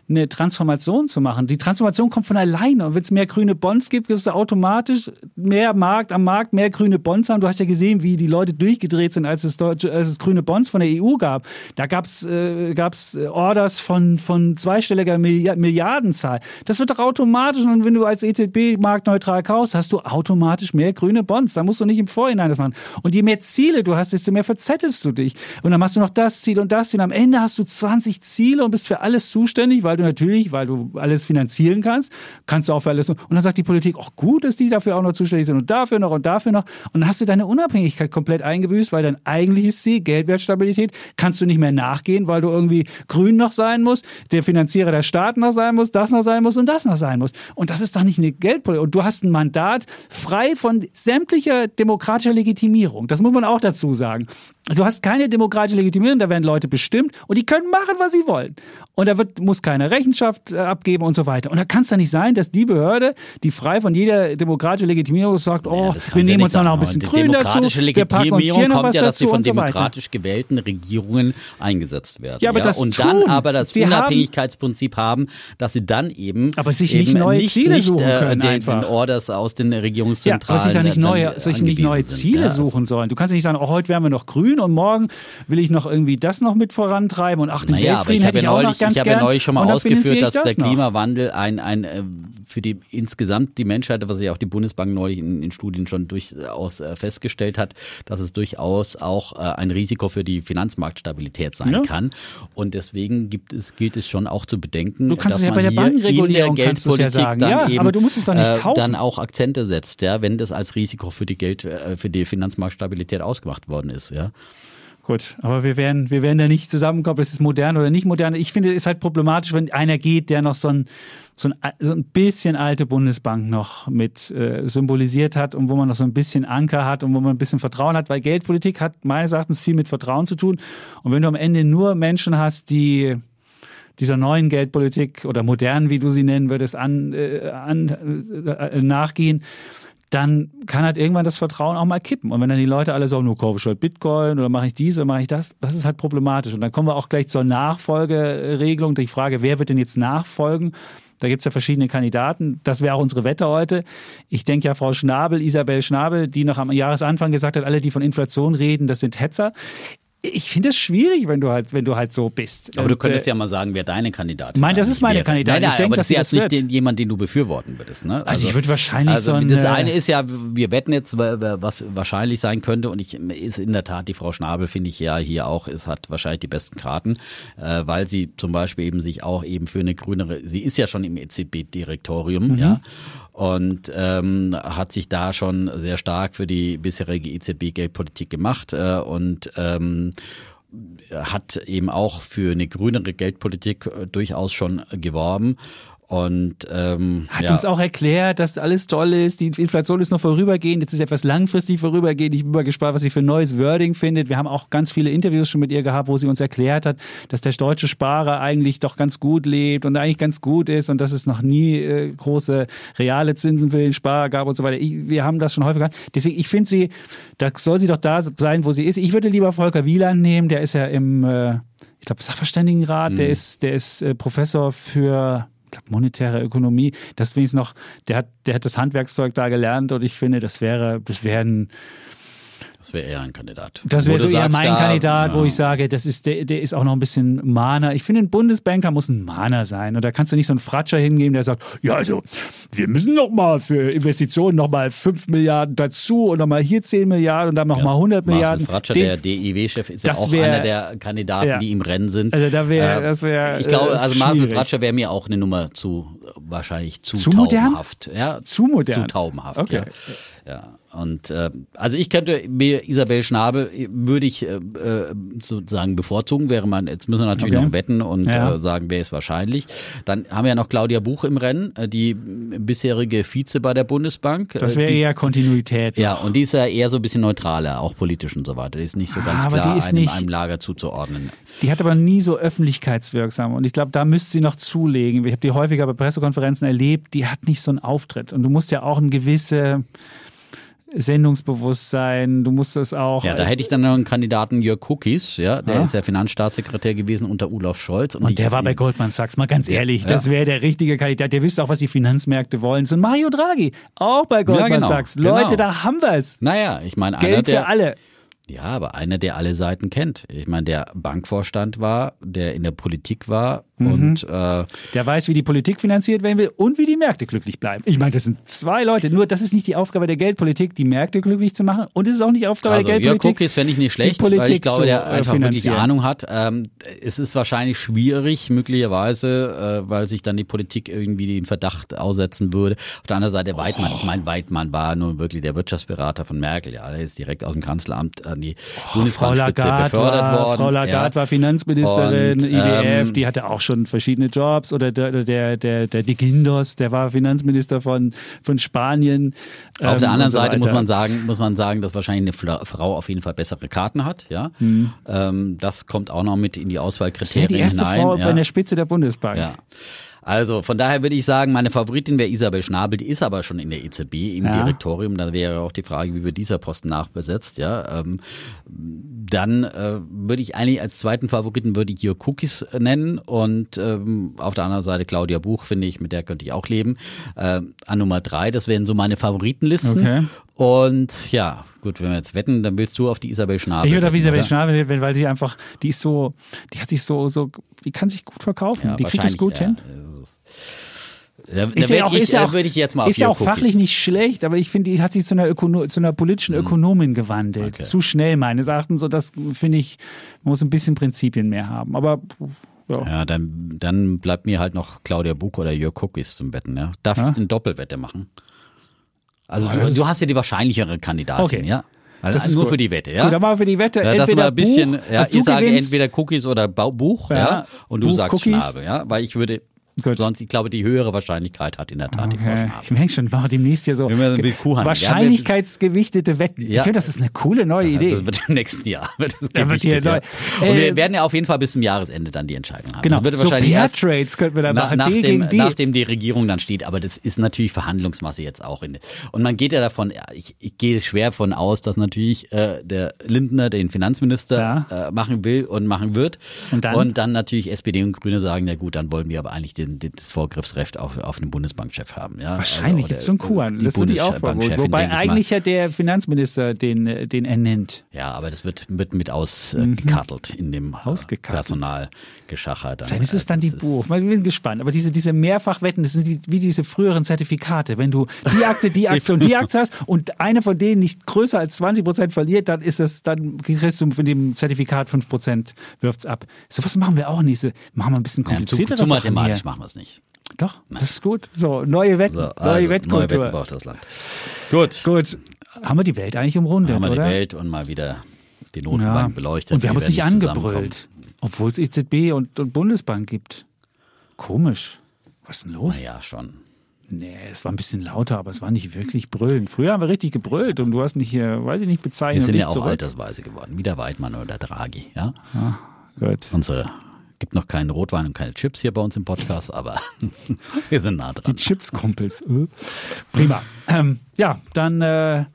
eine Transformation zu machen. Die Transformation kommt von alleine. Und wenn es mehr grüne Bonds gibt, wirst du automatisch mehr Markt am Markt, mehr grüne Bonds haben. Du hast ja gesehen, wie die Leute durchgedreht sind, als es, deutsche, als es grüne Bonds von der EU gab. Da gab es äh, gab's Orders von, von zweistelliger Milliardenzahl. Das wird doch automatisch. Und wenn du als EZB marktneutral kaufst, hast du automatisch mehr grüne Bonds. Da musst du nicht im Vorhinein das machen. Und je mehr Ziele du hast, desto mehr verzettelst du dich. Und dann machst du noch das Ziel und das Ziel. Am Ende hast du 20 Ziele und bist für alles zuständig, weil du natürlich, weil du alles finanzieren kannst, kannst du auch für alles. Und dann sagt die Politik, auch gut, dass die dafür auch noch zuständig sind und dafür noch und dafür noch. Und dann hast du deine Unabhängigkeit komplett eingebüßt, weil dein eigentliches Ziel, Geldwertstabilität, kannst du nicht mehr nachgehen, weil du irgendwie grün noch sein musst, der Finanzierer der Staat noch sein muss, das noch sein muss und das noch sein muss. Und das ist doch nicht eine Geldpolitik. Und du hast ein Mandat frei von sämtlicher demokratischer Legitimierung. Das muss man auch dazu sagen. Du hast keine demokratische Legitimierung, da werden Leute bestimmt und die können machen, was sie wollen. Und da wird, muss keine Rechenschaft äh, abgeben und so weiter. Und da kann es ja nicht sein, dass die Behörde, die frei von jeder demokratischen Legitimierung sagt, oh, ja, wir nehmen uns ja noch ein bisschen grün dazu, wir packen uns hier noch was ja, dass dazu sie von so demokratisch gewählten Regierungen eingesetzt werden. Ja, aber das Und tun. dann aber das sie Unabhängigkeitsprinzip haben, dass sie dann eben aber sich eben nicht neue nicht, Ziele nicht, suchen äh, können den, einfach. den Orders aus den Regierungszentralen ja, aber sich da nicht neue, dann sich nicht neue. Ziele suchen sollen. Du kannst ja nicht sagen, oh, heute wären wir noch grün und morgen will ich noch irgendwie das noch mit vorantreiben und ach, den Naja, Weltfrieden ich habe hätte ja ich auch neulich, noch ganz ich habe ja neulich schon mal ausgeführt, dass ich der das noch. Klimawandel ein, ein äh, für die insgesamt die Menschheit, was ja auch die Bundesbank neulich in, in Studien schon durchaus äh, festgestellt hat, dass es durchaus auch äh, ein Risiko für die Finanzmarktstabilität sein Ja. kann. Und deswegen gibt es, gilt es schon auch zu bedenken, dass ja man bei der hier in der ja Geldpolitik sagen. dann Ja, eben aber du musst es doch nicht kaufen. dann auch Akzente setzt, ja, wenn das als Risiko für die Geld, für die Finanzmarktstabilität ausgemacht worden ist, ja. Gut, aber wir werden, wir werden da nicht zusammenkommen, es ist modern oder nicht modern. Ich finde, es ist halt problematisch, wenn einer geht, der noch so ein, so ein, so ein bisschen alte Bundesbank noch mit äh, symbolisiert hat und wo man noch so ein bisschen Anker hat und wo man ein bisschen Vertrauen hat, weil Geldpolitik hat meines Erachtens viel mit Vertrauen zu tun. Und wenn du am Ende nur Menschen hast, die dieser neuen Geldpolitik oder modernen, wie du sie nennen würdest, an, äh, an, äh, nachgehen, dann kann halt irgendwann das Vertrauen auch mal kippen. Und wenn dann die Leute alle sagen, nur kaufe ich halt Bitcoin oder mache ich dies oder mache ich das, das ist halt problematisch. Und dann kommen wir auch gleich zur Nachfolgeregelung. Die Frage, wer wird denn jetzt nachfolgen? Da gibt's ja verschiedene Kandidaten. Das wäre auch unsere Wette heute. Ich denke ja, Frau Schnabel, Isabel Schnabel, die noch am Jahresanfang gesagt hat, alle, die von Inflation reden, das sind Hetzer. Ich finde es schwierig, wenn du halt, wenn du halt so bist. Aber du Und, könntest äh, ja mal sagen, wer deine Kandidatin Nein, das ist meine wäre. Kandidatin. Nein, nein, Ich denke, das sie ist jetzt nicht den, jemand, den du befürworten würdest. Ne? Also ich würde wahrscheinlich also so ein, Das eine ist ja, wir wetten jetzt, was wahrscheinlich sein könnte und ich ist in der Tat die Frau Schnabel, finde ich ja hier auch, es hat wahrscheinlich die besten Karten, äh, weil sie zum Beispiel eben sich auch eben für eine grünere, sie ist ja schon im EZB-Direktorium, Mhm. ja, und ähm, hat sich da schon sehr stark für die bisherige EZB-Geldpolitik gemacht äh, und ähm, hat eben auch für eine grünere Geldpolitik äh, durchaus schon geworben. Und ähm, Hat ja. uns auch erklärt, dass alles toll ist, die Inflation ist noch vorübergehend, jetzt ist etwas langfristig vorübergehend. Ich bin mal gespannt, was sie für ein neues Wording findet. Wir haben auch ganz viele Interviews schon mit ihr gehabt, wo sie uns erklärt hat, dass der deutsche Sparer eigentlich doch ganz gut lebt und eigentlich ganz gut ist und dass es noch nie äh, große reale Zinsen für den Sparer gab und so weiter. Ich, wir haben das schon häufig gehabt. Deswegen, ich finde sie, da soll sie doch da sein, wo sie ist. Ich würde lieber Volker Wieland nehmen, der ist ja im, äh, ich glaube, Sachverständigenrat, der ist, der ist äh, Professor für glaube, monetäre Ökonomie, das ist noch, der hat, der hat das Handwerkszeug da gelernt und ich finde, das wäre, das wäre ein, Das wäre eher ein Kandidat. das Wo wäre so eher mein da, Kandidat, wo ja. ich sage, das ist, der, der ist auch noch ein bisschen Mahner. Ich finde, ein Bundesbanker muss ein Mahner sein. Und da kannst du nicht so einen Fratscher hingeben, der sagt, ja, also, wir müssen noch mal für Investitionen noch mal 5 Milliarden dazu und noch mal hier 10 Milliarden und dann noch mal 100 Marcel Milliarden. Fratscher, Den- der DIW-Chef, ist ja auch wär- einer der Kandidaten, Ja. die im Rennen sind. Also da wär- Äh, das wär, Ich glaube, äh, also Marcel schwierig. Fratscher wäre mir auch eine Nummer zu, wahrscheinlich zu, Zu modern? taubenhaft. Ja, Zu modern? Zu taubenhaft, Okay. ja. ja. Und äh, also ich könnte mir Isabel Schnabel würde ich äh, äh, sozusagen bevorzugen, wäre man, jetzt müssen wir natürlich Okay. noch wetten und Ja. äh, sagen, wer ist wahrscheinlich. Dann haben wir ja noch Claudia Buch im Rennen, äh, die bisherige Vize bei der Bundesbank. Das Äh, wäre die, eher Kontinuität. ja, und die ist ja eher so ein bisschen neutraler, auch politisch und so weiter. Die ist nicht so ganz Ah, klar einem, nicht- einem Lager zuzuordnen. Die hat aber nie so öffentlichkeitswirksam. Und ich glaube, da müsste sie noch zulegen. Ich habe die häufiger bei Pressekonferenzen erlebt. Die hat nicht so einen Auftritt. Und du musst ja auch ein gewisse Sendungsbewusstsein. Du musst es auch. Ja, da hätte ich dann noch einen Kandidaten Jörg Cookies, ja, der Ja. ist ja Finanzstaatssekretär gewesen unter Olaf Scholz. Und, und der war bei Goldman Sachs, mal ganz ehrlich, Ja. das wäre der richtige Kandidat. Der wüsste auch, was die Finanzmärkte wollen. So ein Mario Draghi, auch bei Goldman genau, Sachs. genau. Leute, da haben wir es. Naja, ich meine, einer Geld für alle. Ja, aber einer, der alle Seiten kennt. Ich meine, der Bankvorstand war, der in der Politik war Mhm. und äh, Der weiß, wie die Politik finanziert werden will und wie die Märkte glücklich bleiben. Ich meine, das sind zwei Leute. Nur, das ist nicht die Aufgabe der Geldpolitik, die Märkte glücklich zu machen. Und es ist auch nicht die Aufgabe also der Geldpolitik. Cookies fände ich nicht schlecht, weil ich glaube, der äh, einfach wirklich. Ahnung hat. Ähm, es ist wahrscheinlich schwierig, möglicherweise, äh, weil sich dann die Politik irgendwie den Verdacht aussetzen würde. Auf der anderen Seite Weidmann. Ich meine, Weidmann war nun wirklich der Wirtschaftsberater von Merkel. Ja, er ist direkt aus dem Kanzleramt an die Frau Bundesbankspitze Lagarde, befördert war, worden. Frau Lagarde ja. war Finanzministerin, Und, IWF, ähm, die hatte auch schon verschiedene Jobs. Oder der, der, der, der De Guindos, der war Finanzminister von, von Spanien. Auf ähm, der anderen und so Seite muss man sagen, muss man sagen, dass wahrscheinlich eine Frau auf jeden Fall bessere Karten hat. Ja, Mhm. ähm, das kommt auch noch mit in die Auswahlkriterien die erste hinein. Frau ja. bei der Spitze der Bundesbank. Ja. Also von daher würde ich sagen, meine Favoritin wäre Isabel Schnabel, die ist aber schon in der EZB im Ja. Direktorium. Da wäre auch die Frage, wie wird dieser Posten nachbesetzt. Ja, ähm, dann äh, würde ich eigentlich als zweiten Favoriten würde ich Jörg Cookies nennen und ähm, auf der anderen Seite Claudia Buch finde ich, mit der könnte ich auch leben. Ähm, an Nummer drei, das wären so meine Favoritenlisten. Okay. Und ja, gut, wenn wir jetzt wetten, dann willst du auf die Isabel Schnabel. Ich würde auf Isabel oder? Schnabel, weil- weil die einfach, die ist so, die hat sich so, so, die kann sich gut verkaufen. Ja, die kriegt das gut wahrscheinlich, hin. Da, da Ist ja auch, ich, ja auch, würde ich jetzt mal auf ist ja auch fachlich Cookies. nicht schlecht, aber ich finde, die hat sich zu einer, Ökono zu einer politischen Ökonomin gewandelt. Hm. Okay. Zu schnell meines Erachtens. So, das finde ich, man muss ein bisschen Prinzipien mehr haben. Aber ja. Ja, dann, dann bleibt mir halt noch Claudia Buch oder Jörg Cookies zum Wetten. Ja? Darf Ja? ich eine Doppelwette machen? Also du, du hast ja die wahrscheinlichere Kandidatin, Okay. ja? Also Das ist nur gut. für die Wette, ja? Gut, dann machen wir für die Wette. ja, das entweder ein bisschen, Buch, ja, ich sage gewinnst, entweder Cookies oder Buch, ja, Ja, und du Buch, sagst Cookies. Schnabel, ja, weil ich würde, Gut. sonst, ich glaube, die höhere Wahrscheinlichkeit hat in der Tat die Frau Okay. Schnabel. Ich merke schon, war demnächst hier so wahrscheinlichkeitsgewichtete Wetten. Ja. Ich finde, das ist eine coole neue Idee. Das wird im nächsten Jahr. [LAUGHS] Wird das Da wird hier ja. neu- Und Äh, wir werden ja auf jeden Fall bis zum Jahresende dann die Entscheidung haben. Genau, Das wird so wahrscheinlich Pair Trades könnten wir da nach, machen. nach, D dem, gegen D. nachdem die Regierung dann steht. Aber das ist natürlich Verhandlungsmasse jetzt auch. In, und man geht ja davon, ja, ich, ich gehe schwer von aus, dass natürlich äh, der Lindner den Finanzminister äh, machen will und machen wird. Und dann? natürlich SPD und Grüne sagen, ja gut, dann wollen wir aber eigentlich den, den, das Vorgriffsrecht auf, auf einen Bundesbankchef haben. Ja? Wahrscheinlich Also, gibt es so einen Kuhhandel. die Das würde ich auch Wobei denke ich mal. eigentlich ja der Finanzminister den, den ernennt. Ja, aber das wird, wird mit ausgekartelt in dem äh. Personalgeschacher. Dann. Vielleicht ist es dann die Buch. Wir sind gespannt. Aber diese, diese Mehrfachwetten, das sind die, wie diese früheren Zertifikate. Wenn du die Aktie, die Aktie und die [LAUGHS] Aktie hast und eine von denen nicht größer als 20 Prozent verliert, dann ist das, dann kriegst du von dem Zertifikat 5 Prozent, wirft's ab. So was machen wir auch nicht. So, machen wir ein bisschen Ja, zu, zu mathematisch hier. Machen wir es nicht. Doch, das ist gut. So, neue Wetten, So, neue also, neue Wettkultur. Wetten braucht das Land. Gut. Gut. Haben wir die Welt eigentlich umrundet, Haben wir die oder? Welt und mal wieder die Ja. Notenbank beleuchtet. Und wir haben uns nicht angebrüllt. Obwohl es EZB und, und Bundesbank gibt. Komisch. Was ist denn los? Naja, schon. Nee, es war ein bisschen lauter, aber es war nicht wirklich brüllen. Früher haben wir richtig gebrüllt und du hast nicht, äh, weiß ich nicht, Wir bezeichnet. sind nicht ja auch zurück. altersweise geworden. Wieder Weidmann oder Draghi. Ja? Gut. Unsere gibt noch keinen Rotwein und keine Chips hier bei uns im Podcast, aber [LAUGHS] wir sind nah Die dran. Chipskumpels. Äh. Prima. Ähm, ja, dann äh,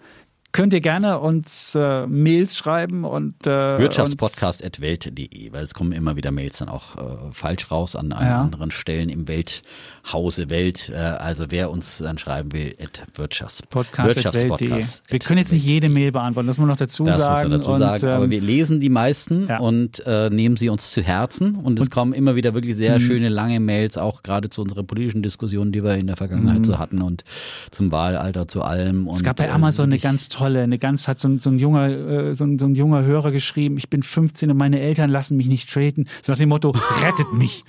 könnt ihr gerne uns äh, Mails schreiben und äh, Wirtschaftspodcast.welt.de, weil es kommen immer wieder Mails dann auch äh, falsch raus an, Ja. anderen Stellen im Welthause Welt. Äh, also wer uns dann schreiben will, at Wirtschafts Podcast Wirtschaftspodcast. Wir können jetzt nicht jede Mail beantworten, das muss man noch dazu Das sagen. muss man dazu und, sagen. Aber ähm, wir lesen die meisten ja. und äh, nehmen sie uns zu Herzen. Und es kommen immer wieder wirklich sehr schöne lange Mails, auch gerade zu unserer politischen Diskussion, die wir in der Vergangenheit so hatten und zum Wahlalter, zu allem. es gab bei Amazon eine ganz tolle tolle, eine ganz hat so ein, so ein junger, äh, so, ein, so ein junger Hörer geschrieben, ich bin 15 und meine Eltern lassen mich nicht traden. So nach dem Motto, rettet mich.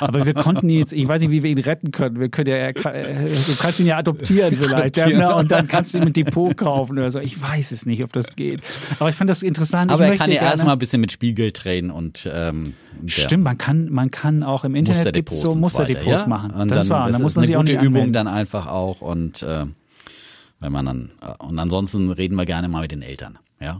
Aber wir konnten ihn jetzt, ich weiß nicht, wie wir ihn retten können. Wir können ja, er, du kannst ihn ja adoptieren vielleicht. Adoptieren. Ja, und dann kannst du ihm ein Depot kaufen oder so. Ich weiß es nicht, ob das geht. Aber ich fand das interessant. Aber ich er kann ja erstmal ein bisschen mit Spielgeld traden und ähm, Stimmt, man kann, man kann auch im Internet Musterdepots so Musterdepots ja? machen. Und das dann, war, das da muss man sich auch nicht Übung anmelden. dann einfach auch und äh, wenn man dann äh, und ansonsten reden wir gerne mal mit den Eltern, ja.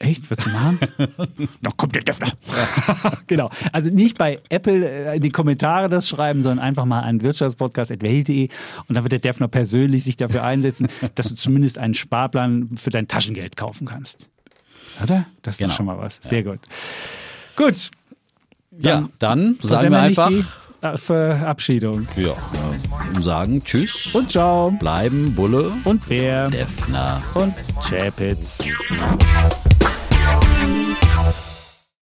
Echt? Würdest du machen? [LAUGHS] Noch kommt der Döffner. [LAUGHS] genau. Also nicht bei Apple äh, in die Kommentare das schreiben, sondern einfach mal an wirtschaftspodcast.welt.de und dann wird der Döffner persönlich sich dafür einsetzen, [LAUGHS] dass du zumindest einen Sparplan für dein Taschengeld kaufen kannst. Oder? Das ist Genau. doch schon mal was. Sehr gut. Gut. ja, dann sagen wir einfach Verabschiedung. Ja, und Sagen Tschüss. Und Ciao. Bleiben Bulle. Und Bär. Defner. Und Chapitz.